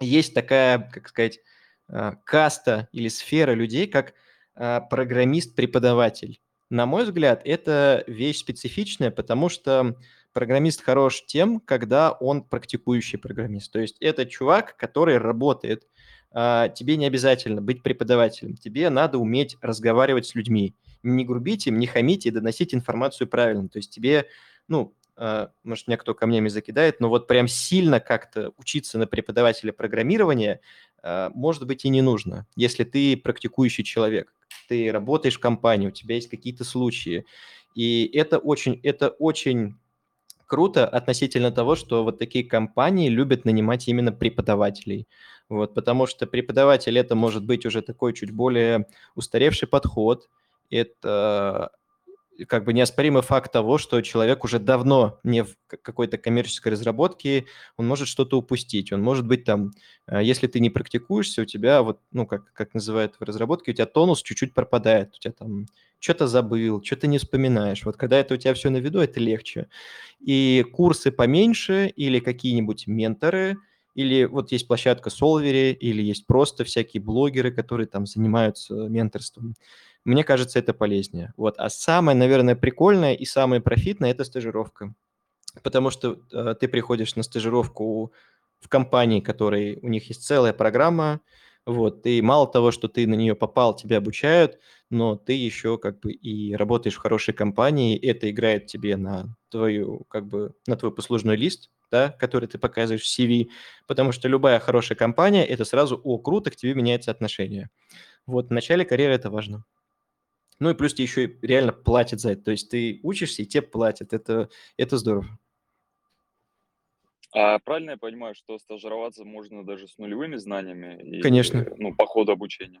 есть такая, как сказать, а, каста или сфера людей, как а, программист-преподаватель. На мой взгляд, это вещь специфичная, потому что программист хорош тем, когда он практикующий программист. То есть это чувак, который работает. А, Тебе не обязательно быть преподавателем. Тебе надо уметь разговаривать с людьми. Не грубить им, не хамить и доносить информацию правильно. То есть тебе, ну, может, меня кто камнями закидает, но вот прям сильно как-то учиться на преподавателя программирования, а, может быть, и не нужно, если ты практикующий человек ты работаешь в компании, у тебя есть какие-то случаи. И это очень, это очень круто относительно того, что вот такие компании любят нанимать именно преподавателей. Вот, потому что преподаватель это может быть уже такой чуть более устаревший подход. Это как бы неоспоримый факт того, что человек уже давно не в какой-то коммерческой разработке, он может что-то упустить, он может быть там, э, если ты не практикуешься, у тебя вот, ну, как, как называют в разработке, у тебя тонус чуть-чуть пропадает, у тебя там что-то забыл, что-то не вспоминаешь. Вот когда это у тебя все на виду, это легче. И курсы поменьше или какие-нибудь менторы, или вот есть площадка Solvery, или есть просто всякие блогеры, которые там занимаются менторством. Мне кажется, это полезнее. Вот. А самое, наверное, прикольное и самое профитное – это стажировка. потому что э, ты приходишь на стажировку в компании, которой у них есть целая программа, вот, ты мало того, что ты на нее попал, тебя обучают, но ты еще как бы и работаешь в хорошей компании, это играет тебе на твою, как бы, на твой послужной лист, да, который ты показываешь в CV, потому что любая хорошая компания – это сразу, о, круто, к тебе меняется отношение. Вот в начале карьеры это важно. Ну и плюс тебе еще и реально платят за это. То есть ты учишься, и тебе платят. Это, это здорово. А правильно я понимаю, что стажироваться можно даже с нулевыми знаниями? И, Конечно. Ну, по ходу обучения.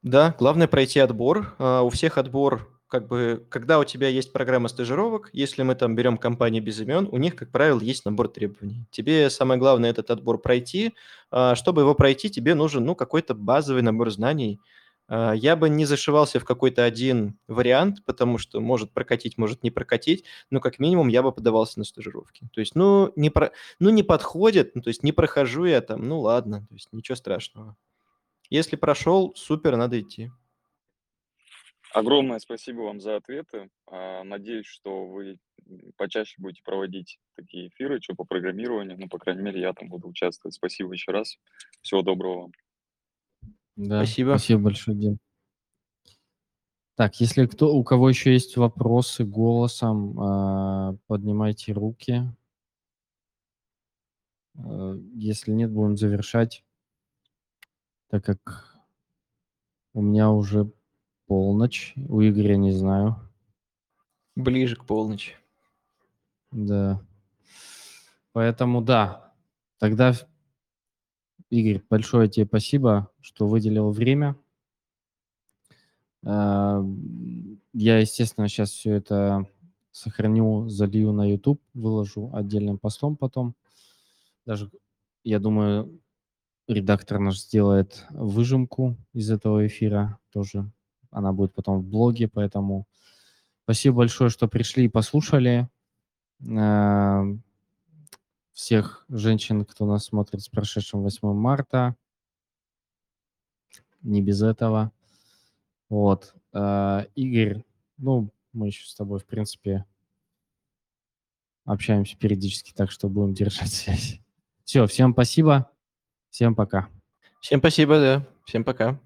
Да, главное пройти отбор. А, у всех отбор, как бы, когда у тебя есть программа стажировок, если мы там берем компании без имен, у них, как правило, есть набор требований. Тебе самое главное этот отбор пройти. А, чтобы его пройти, тебе нужен, ну, какой-то базовый набор знаний – а, я бы не зашивался в какой-то один вариант, потому что может прокатить, может не прокатить, но как минимум я бы подавался на стажировки. То есть, ну, не, про... ну, не подходит, ну, то есть не прохожу я там, ну, ладно, то есть ничего страшного. Если прошел, супер, надо идти. Огромное спасибо вам за ответы. А, надеюсь, что вы почаще будете проводить такие эфиры, что по программированию. Ну, по крайней мере, я там буду участвовать. Спасибо еще раз. Всего доброго вам. Да, Спасибо. спасибо большое, Дим. Так, если кто, у кого еще есть вопросы голосом, а, поднимайте руки. Э, если нет, будем завершать, так как у меня уже полночь, у Игоря не знаю. Ближе к полночи. Да. Поэтому да, тогда Игорь, большое тебе спасибо, что выделил время. А, я, естественно, сейчас все это сохраню, залью на YouTube, выложу отдельным постом потом. Даже, я думаю, редактор наш сделает выжимку из этого эфира тоже. Она будет потом в блоге, поэтому спасибо большое, что пришли и послушали. А, всех женщин, кто нас смотрит с прошедшим 8 марта. Не без этого. Вот. А, Игорь, ну, мы еще с тобой, в принципе, общаемся периодически, так что будем держать <laughs> связь. Все, всем спасибо. Всем пока. Всем спасибо, да. Всем пока.